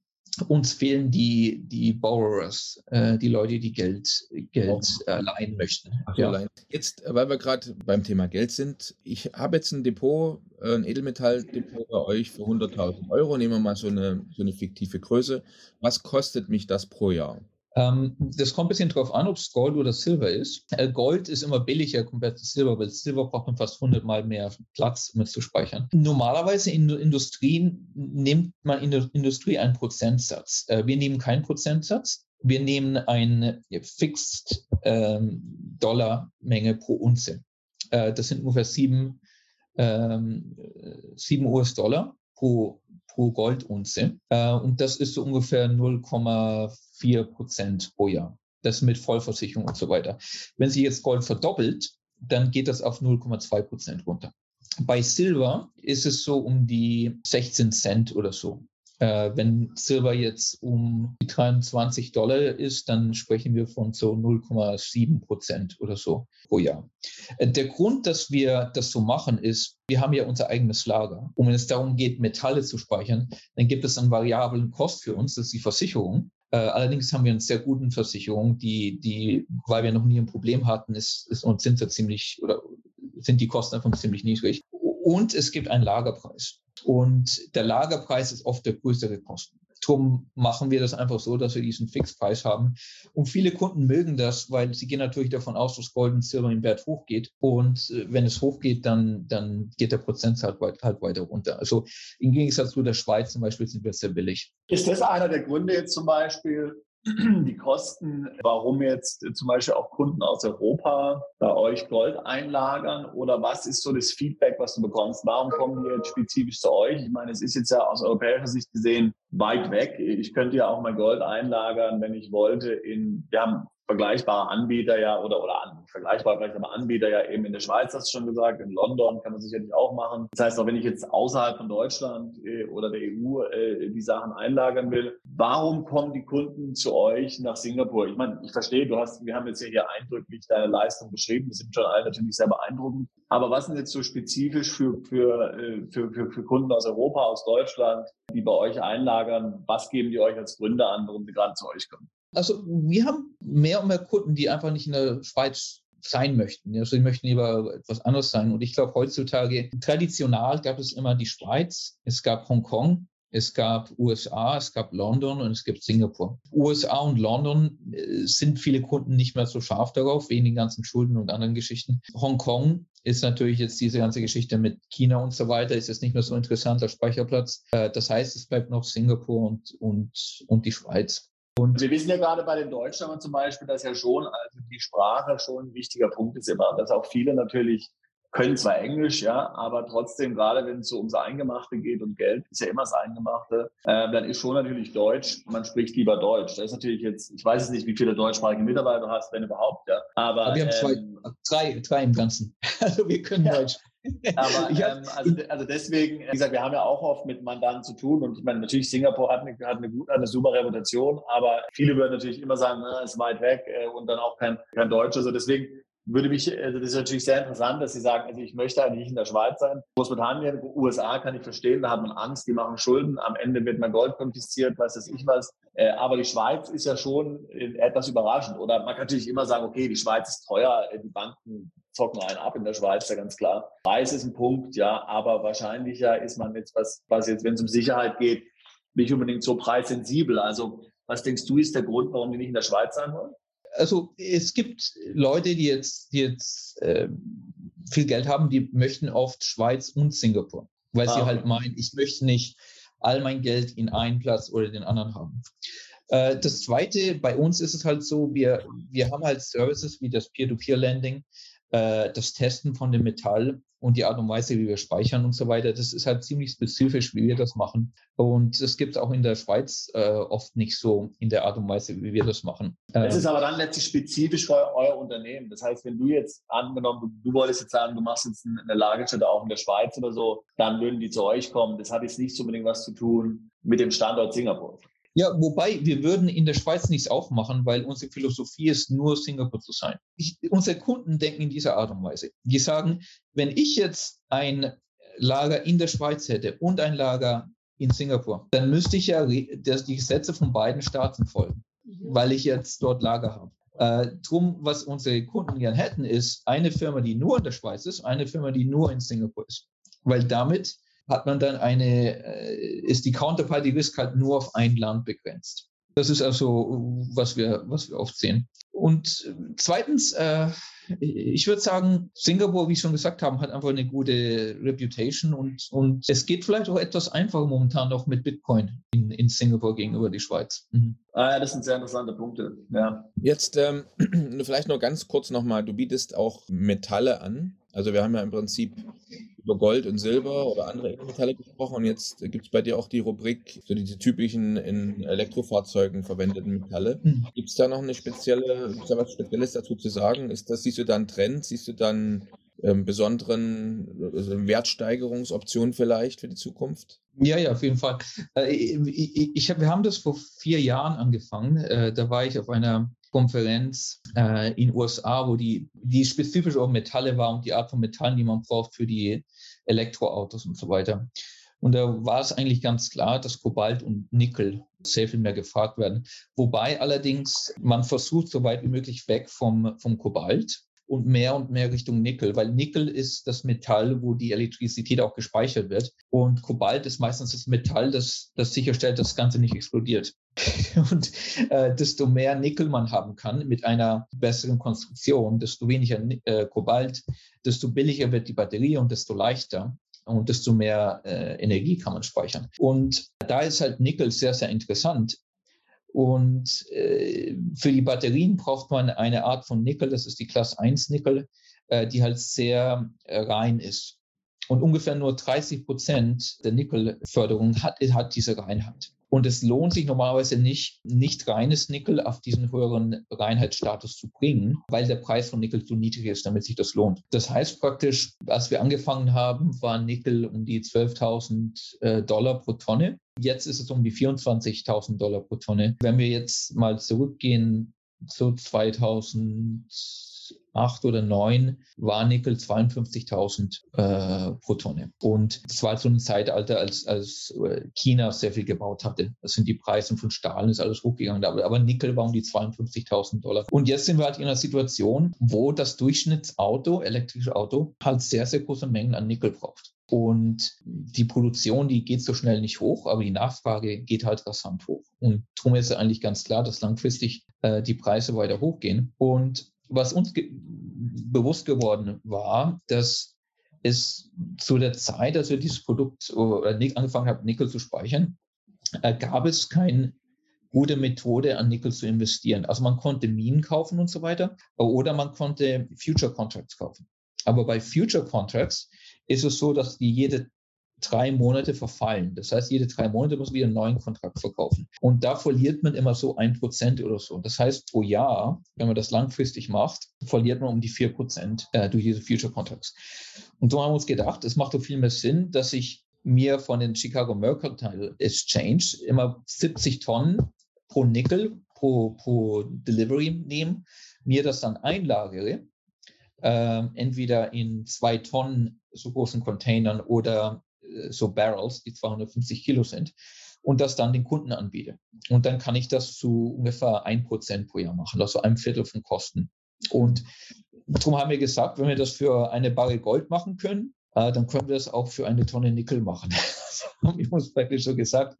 uns fehlen die, die Borrowers, äh, die Leute, die Geld, Geld äh, leihen möchten. Ach, ja. Jetzt, weil wir gerade beim Thema Geld sind, ich habe jetzt ein Depot, äh, ein Edelmetalldepot bei euch für 100.000 Euro. Nehmen wir mal so eine, so eine fiktive Größe. Was kostet mich das pro Jahr? Ähm, das kommt ein bisschen drauf an, ob es Gold oder Silber ist. Äh, Gold ist immer billiger komplett zu Silber, weil Silber braucht man fast 100 Mal mehr Platz, um es zu speichern. Normalerweise in Industrien nimmt man in der Industrie einen Prozentsatz. Äh, wir nehmen keinen Prozentsatz. Wir nehmen eine Fixed ähm, Dollar Menge pro Unze. Äh, das sind ungefähr sieben, ähm, sieben US-Dollar pro, pro Goldunze. Äh, und das ist so ungefähr 0,4 Prozent pro Jahr. Das mit Vollversicherung und so weiter. Wenn sich jetzt Gold verdoppelt, dann geht das auf 0,2 Prozent runter. Bei Silber ist es so um die 16 Cent oder so. Äh, wenn Silber jetzt um die 23 Dollar ist, dann sprechen wir von so 0,7 Prozent oder so pro Jahr. Äh, der Grund, dass wir das so machen, ist, wir haben ja unser eigenes Lager. Und wenn es darum geht, Metalle zu speichern, dann gibt es einen variablen Kost für uns, das ist die Versicherung. Äh, allerdings haben wir eine sehr gute Versicherung, die, die, weil wir noch nie ein Problem hatten, ist, ist und sind da ziemlich oder sind die Kosten einfach ziemlich niedrig. Und es gibt einen Lagerpreis. Und der Lagerpreis ist oft der größere Kosten. Darum machen wir das einfach so, dass wir diesen Fixpreis haben. Und viele Kunden mögen das, weil sie gehen natürlich davon aus, dass Gold und Silber im Wert hochgeht. Und äh, wenn es hochgeht, dann, dann geht der Prozentsatz halt, halt weiter runter. Also im Gegensatz zu der Schweiz zum Beispiel sind wir sehr billig. Ist das einer der Gründe jetzt zum Beispiel, die Kosten, warum jetzt zum Beispiel auch Kunden aus Europa bei euch Gold einlagern oder was ist so das Feedback, was du bekommst? Warum kommen die jetzt spezifisch zu euch? Ich meine, es ist jetzt ja aus europäischer Sicht gesehen weit weg. Ich könnte ja auch mein Gold einlagern, wenn ich wollte. In, wir haben vergleichbare Anbieter ja oder oder an, vergleichbar vielleicht Anbieter ja eben in der Schweiz, hast du schon gesagt, in London kann man sicherlich auch machen. Das heißt, auch wenn ich jetzt außerhalb von Deutschland äh, oder der EU äh, die Sachen einlagern will, warum kommen die Kunden zu euch nach Singapur? Ich meine, ich verstehe, du hast, wir haben jetzt hier eindrücklich deine Leistung beschrieben, die sind schon alle natürlich sehr beeindruckend. Aber was sind jetzt so spezifisch für, für, äh, für, für, für Kunden aus Europa, aus Deutschland, die bei euch einlagern? Was geben die euch als Gründer an, warum sie gerade zu euch kommen? Also wir haben mehr und mehr Kunden, die einfach nicht in der Schweiz sein möchten. Also sie möchten lieber etwas anderes sein. Und ich glaube, heutzutage, traditional gab es immer die Schweiz, es gab Hongkong, es gab USA, es gab London und es gibt Singapur. USA und London äh, sind viele Kunden nicht mehr so scharf darauf, wegen den ganzen Schulden und anderen Geschichten. Hongkong ist natürlich jetzt diese ganze Geschichte mit China und so weiter, ist jetzt nicht mehr so interessant als Speicherplatz. Äh, das heißt, es bleibt noch Singapur und, und, und die Schweiz. Und wir wissen ja gerade bei den Deutschen zum Beispiel, dass ja schon, also die Sprache schon ein wichtiger Punkt ist immer, dass auch viele natürlich können zwar Englisch, ja, aber trotzdem, gerade wenn es so ums Eingemachte geht und Geld ist ja immer das Eingemachte, äh, dann ist schon natürlich Deutsch, man spricht lieber Deutsch. Das ist natürlich jetzt, ich weiß es nicht, wie viele deutschsprachige Mitarbeiter du hast, wenn überhaupt, ja. Aber, aber wir haben zwei, ähm, drei, drei im Ganzen. Also wir können ja. Deutsch. Aber ähm, also, also deswegen, wie gesagt, wir haben ja auch oft mit Mandanten zu tun und ich meine, natürlich Singapur hat eine, hat eine, gute, eine super Reputation, aber viele würden natürlich immer sagen, na, ist weit weg äh, und dann auch kein, kein Deutsch. Also deswegen würde mich, also das ist natürlich sehr interessant, dass Sie sagen, also ich möchte eigentlich in der Schweiz sein. Großbritannien, USA kann ich verstehen, da hat man Angst, die machen Schulden, am Ende wird man Gold konfisziert, weiß das ich was. Äh, aber die Schweiz ist ja schon etwas überraschend. Oder man kann natürlich immer sagen, okay, die Schweiz ist teuer, die Banken zocken einen ab in der Schweiz, ja ganz klar. Preis ist ein Punkt, ja, aber wahrscheinlicher ist man jetzt, was, was jetzt, wenn es um Sicherheit geht, nicht unbedingt so preissensibel. Also was denkst du, ist der Grund, warum die nicht in der Schweiz sein wollen? also es gibt Leute, die jetzt, die jetzt äh, viel Geld haben, die möchten oft Schweiz und Singapur, weil ah, sie halt meinen, ich möchte nicht all mein Geld in einen Platz oder den anderen haben. Äh, das Zweite, bei uns ist es halt so, wir, wir haben halt Services wie das Peer-to-Peer-Lending, äh, das Testen von dem Metall und die Art und Weise, wie wir speichern und so weiter, das ist halt ziemlich spezifisch, wie wir das machen. Und es gibt auch in der Schweiz äh, oft nicht so in der Art und Weise, wie wir das machen. Es ist aber dann letztlich spezifisch für euer Unternehmen. Das heißt, wenn du jetzt angenommen, du, du wolltest jetzt sagen, du machst jetzt eine Lagerstätte auch in der Schweiz oder so, dann würden die zu euch kommen. Das hat jetzt nicht unbedingt was zu tun mit dem Standort Singapur. Ja, wobei wir würden in der Schweiz nichts aufmachen, weil unsere Philosophie ist, nur Singapur zu sein. Ich, unsere Kunden denken in dieser Art und Weise. Die sagen, wenn ich jetzt ein Lager in der Schweiz hätte und ein Lager in Singapur, dann müsste ich ja die Gesetze von beiden Staaten folgen, mhm. weil ich jetzt dort Lager habe. Äh, drum, was unsere Kunden gern hätten, ist eine Firma, die nur in der Schweiz ist, eine Firma, die nur in Singapur ist. Weil damit hat man dann eine, äh, ist die Counterparty Risk halt nur auf ein Land begrenzt. Das ist also, was wir, was wir oft sehen. Und zweitens, äh, ich würde sagen, Singapur, wie ich schon gesagt habe, hat einfach eine gute Reputation und, und es geht vielleicht auch etwas einfacher momentan noch mit Bitcoin in, in Singapur gegenüber die Schweiz. Mhm. Ah, ja, das sind sehr interessante Punkte. Ja. Jetzt ähm, vielleicht nur ganz kurz nochmal, du bietest auch Metalle an. Also wir haben ja im Prinzip über Gold und Silber oder andere Metalle gesprochen und jetzt gibt es bei dir auch die Rubrik, so diese typischen in Elektrofahrzeugen verwendeten Metalle. Mhm. Gibt es da noch eine spezielle, da was Spezielles dazu zu sagen? Ist das, siehst du da einen Trend? Siehst du dann ähm, besonderen also Wertsteigerungsoptionen vielleicht für die Zukunft? Ja, ja, auf jeden Fall. Äh, ich, ich hab, wir haben das vor vier Jahren angefangen. Äh, da war ich auf einer Konferenz äh, in USA, wo die, die spezifisch auf Metalle war und die Art von Metallen, die man braucht für die Elektroautos und so weiter. Und da war es eigentlich ganz klar, dass Kobalt und Nickel sehr viel mehr gefragt werden. Wobei allerdings man versucht, so weit wie möglich weg vom, vom Kobalt und mehr und mehr Richtung Nickel, weil Nickel ist das Metall, wo die Elektrizität auch gespeichert wird. Und Kobalt ist meistens das Metall, das, das sicherstellt, dass das Ganze nicht explodiert. Und äh, desto mehr Nickel man haben kann mit einer besseren Konstruktion, desto weniger äh, Kobalt, desto billiger wird die Batterie und desto leichter und desto mehr äh, Energie kann man speichern. Und da ist halt Nickel sehr, sehr interessant, und äh, für die Batterien braucht man eine Art von Nickel, das ist die Class 1 Nickel, äh, die halt sehr äh, rein ist. Und ungefähr nur 30 Prozent der Nickelförderung hat, hat diese Reinheit. Und es lohnt sich normalerweise nicht, nicht reines Nickel auf diesen höheren Reinheitsstatus zu bringen, weil der Preis von Nickel zu niedrig ist, damit sich das lohnt. Das heißt praktisch, als wir angefangen haben, war Nickel um die 12.000 äh, Dollar pro Tonne. Jetzt ist es um die 24.000 Dollar pro Tonne. Wenn wir jetzt mal zurückgehen zu 2000 acht oder neun war Nickel 52.000 äh, pro Tonne. Und das war so ein Zeitalter, als, als äh, China sehr viel gebaut hatte. Das sind die Preise von Stahl, ist alles hochgegangen. Aber, aber Nickel war um die 52.000 Dollar. Und jetzt sind wir halt in einer Situation, wo das Durchschnittsauto, elektrische Auto, halt sehr, sehr große Mengen an Nickel braucht. Und die Produktion, die geht so schnell nicht hoch, aber die Nachfrage geht halt rasant hoch. Und darum ist eigentlich ganz klar, dass langfristig äh, die Preise weiter hochgehen. Und was uns ge bewusst geworden war, dass es zu der Zeit, als wir dieses Produkt oder angefangen haben, Nickel zu speichern, äh, gab es keine gute Methode, an Nickel zu investieren. Also man konnte Minen kaufen und so weiter, oder man konnte Future Contracts kaufen. Aber bei Future Contracts ist es so, dass die jede drei Monate verfallen. Das heißt, jede drei Monate muss man wieder einen neuen Kontrakt verkaufen. Und da verliert man immer so ein Prozent oder so. Das heißt, pro Jahr, wenn man das langfristig macht, verliert man um die vier Prozent äh, durch diese Future Contracts. Und so haben wir uns gedacht, es macht doch viel mehr Sinn, dass ich mir von den Chicago Mercantile Exchange immer 70 Tonnen pro Nickel pro, pro Delivery nehme, mir das dann einlagere, äh, entweder in zwei Tonnen so großen Containern oder so Barrels, die 250 Kilo sind, und das dann den Kunden anbiete. Und dann kann ich das zu ungefähr ein Prozent pro Jahr machen, also ein Viertel von Kosten. Und darum haben wir gesagt, wenn wir das für eine Barre Gold machen können, äh, dann können wir das auch für eine Tonne Nickel machen. wir uns praktisch so gesagt.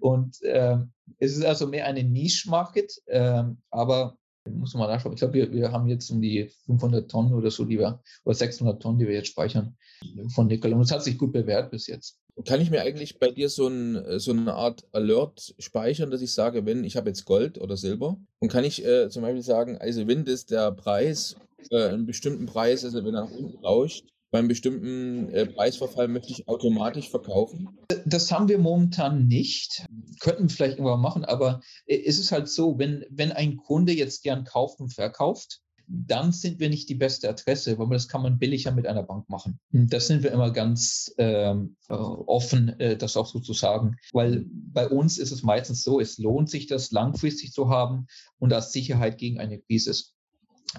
Und äh, es ist also mehr eine Niche-Market, äh, aber muss man nachschauen. Ich glaube, wir, wir haben jetzt um die 500 Tonnen oder so, die wir, oder 600 Tonnen, die wir jetzt speichern von Nickel. Und es hat sich gut bewährt bis jetzt. Kann ich mir eigentlich bei dir so, ein, so eine Art Alert speichern, dass ich sage, wenn ich habe jetzt Gold oder Silber und kann ich äh, zum Beispiel sagen, also wenn das der Preis, äh, einen bestimmten Preis, also wenn er nach unten rauscht, beim bestimmten äh, Preisverfall möchte ich automatisch verkaufen? Das haben wir momentan nicht. Könnten wir vielleicht irgendwann machen, aber äh, es ist halt so, wenn, wenn ein Kunde jetzt gern kauft und verkauft, dann sind wir nicht die beste Adresse, weil das kann man billiger mit einer Bank machen. Das sind wir immer ganz ähm, äh, offen, äh, das auch so zu sagen, weil bei uns ist es meistens so, es lohnt sich, das langfristig zu haben und als Sicherheit gegen eine Krise.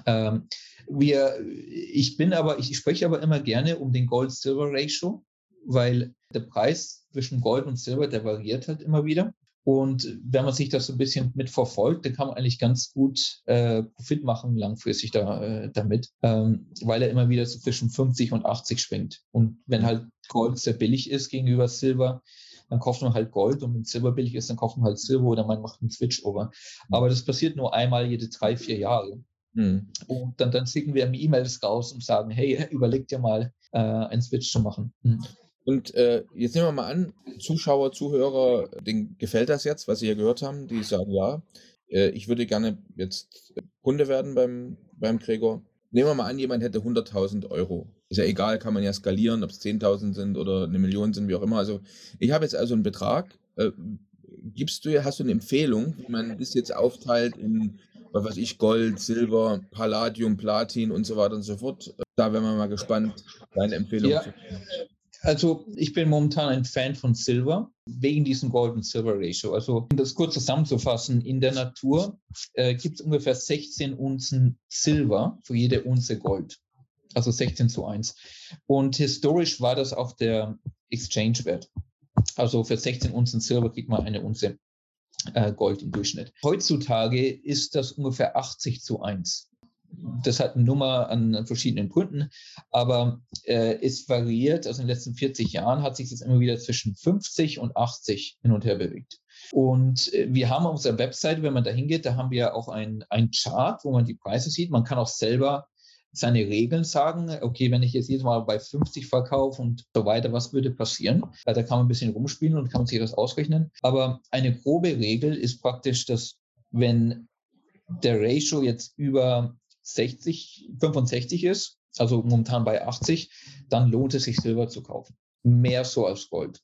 Ähm, wir, ich bin aber, ich spreche aber immer gerne um den Gold-Silver-Ratio, weil der Preis zwischen Gold und Silber, der variiert halt immer wieder. Und wenn man sich das so ein bisschen mitverfolgt, dann kann man eigentlich ganz gut äh, Profit machen langfristig da, äh, damit, ähm, weil er immer wieder so zwischen 50 und 80 schwingt. Und wenn halt Gold sehr billig ist gegenüber Silber, dann kauft man halt Gold und wenn Silber billig ist, dann kauft man halt Silber oder man macht einen Switch over. Aber das passiert nur einmal jede drei, vier Jahre. Mhm. Und dann, dann schicken wir E-Mails raus und sagen, hey, überleg dir mal, äh, einen Switch zu machen. Mhm. Und äh, jetzt nehmen wir mal an, Zuschauer, Zuhörer, denen gefällt das jetzt, was sie hier gehört haben, die sagen, ja, äh, ich würde gerne jetzt Kunde werden beim, beim Gregor. Nehmen wir mal an, jemand hätte 100.000 Euro. Ist ja egal, kann man ja skalieren, ob es 10.000 sind oder eine Million sind, wie auch immer. Also ich habe jetzt also einen Betrag. Äh, gibst du, hast du eine Empfehlung, wie man das jetzt aufteilt in was weiß ich, Gold, Silber, Palladium, Platin und so weiter und so fort. Da wären wir mal gespannt, deine Empfehlung. Ja. Also ich bin momentan ein Fan von Silber wegen diesem Gold-Silver-Ratio. Also um das kurz zusammenzufassen, in der Natur äh, gibt es ungefähr 16 Unzen Silber für jede Unze Gold. Also 16 zu 1. Und historisch war das auch der Exchange-Wert. Also für 16 Unzen Silber kriegt man eine Unze Gold im Durchschnitt. Heutzutage ist das ungefähr 80 zu 1. Das hat eine Nummer an, verschiedenen Gründen, aber äh, es variiert. Also in den letzten 40 Jahren hat sich das immer wieder zwischen 50 und 80 hin und her bewegt. Und äh, wir haben auf unserer Webseite, wenn man da hingeht, da haben wir auch ein, ein Chart, wo man die Preise sieht. Man kann auch selber seine Regeln sagen, okay, wenn ich jetzt jedes Mal bei 50 verkaufe und so weiter, was würde passieren? Da kann man ein bisschen rumspielen und kann sich das ausrechnen. Aber eine grobe Regel ist praktisch, dass wenn der Ratio jetzt über 60, 65 ist, also momentan bei 80, dann lohnt es sich Silber zu kaufen. Mehr so als Gold.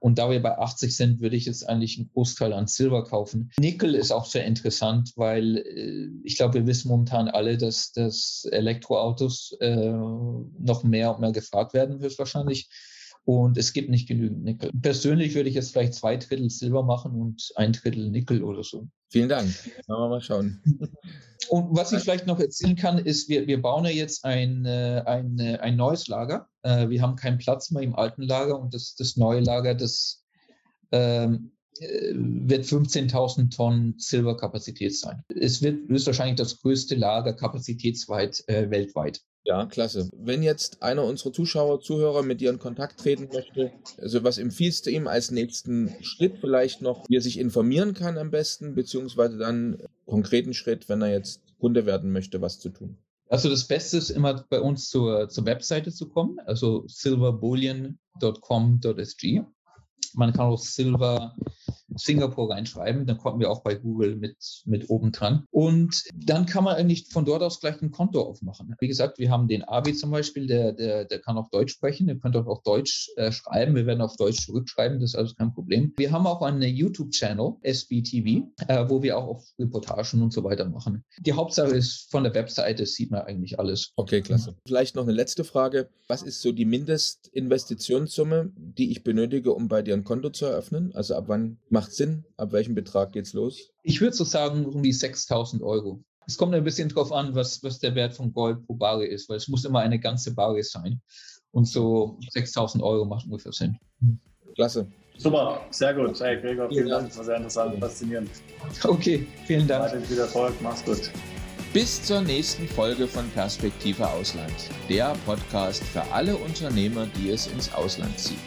Und da wir bei 80 sind, würde ich jetzt eigentlich einen Großteil an Silber kaufen. Nickel ist auch sehr interessant, weil äh, ich glaube, wir wissen momentan alle, dass, dass Elektroautos äh, noch mehr und mehr gefragt werden wird wahrscheinlich. Und es gibt nicht genügend Nickel. Persönlich würde ich jetzt vielleicht zwei Drittel Silber machen und ein Drittel Nickel oder so. Vielen Dank. Machen wir mal schauen. Und was ich vielleicht noch erzählen kann, ist, wir, wir bauen ja jetzt ein, äh, ein, äh, ein neues Lager. Äh, wir haben keinen Platz mehr im alten Lager und das, das neue Lager, das ähm, wird 15.000 Tonnen Silberkapazität sein. Es wird höchstwahrscheinlich das größte Lager kapazitätsweit äh, weltweit. Ja, klasse. Wenn jetzt einer unserer Zuschauer, Zuhörer mit dir in Kontakt treten möchte, also was empfiehlst du ihm als nächsten Schritt vielleicht noch, wie er sich informieren kann am besten, beziehungsweise dann konkreten Schritt, wenn er jetzt Kunde werden möchte, was zu tun? Also das Beste ist immer bei uns zur, zur Webseite zu kommen, also silverbullion.com.sg. Man kann auch Silver Singapur reinschreiben, dann kommen wir auch bei Google mit, mit oben dran. Und dann kann man eigentlich von dort aus gleich ein Konto aufmachen. Wie gesagt, wir haben den Abi zum Beispiel, der, der, der kann auch Deutsch sprechen, der könnte auch auf Deutsch äh, schreiben. Wir werden auf Deutsch zurückschreiben, das ist alles kein Problem. Wir haben auch einen YouTube-Channel, SBTV, äh, wo wir auch auf Reportagen und so weiter machen. Die Hauptsache ist, von der Webseite sieht man eigentlich alles. Okay, klasse. Vielleicht noch eine letzte Frage. Was ist so die Mindestinvestitionssumme, die ich benötige, um bei dir ein Konto zu eröffnen? Also ab wann macht Sinn? Ab welchem Betrag geht's los? Ich würde so sagen, um die 6000 Euro. Es kommt ein bisschen drauf an, was, was der Wert von Gold pro Barre ist, weil es muss immer eine ganze Barre sein. Und so 6000 Euro macht ungefähr Sinn. Klasse. Super, sehr gut. Hey, Gregor, vielen Dank. Das war sehr interessant, faszinierend. Okay, vielen Dank. Weiterhin viel Erfolg. Mach's gut. Bis zur nächsten Folge von Perspektive Ausland, der Podcast für alle Unternehmer, die es ins Ausland zieht.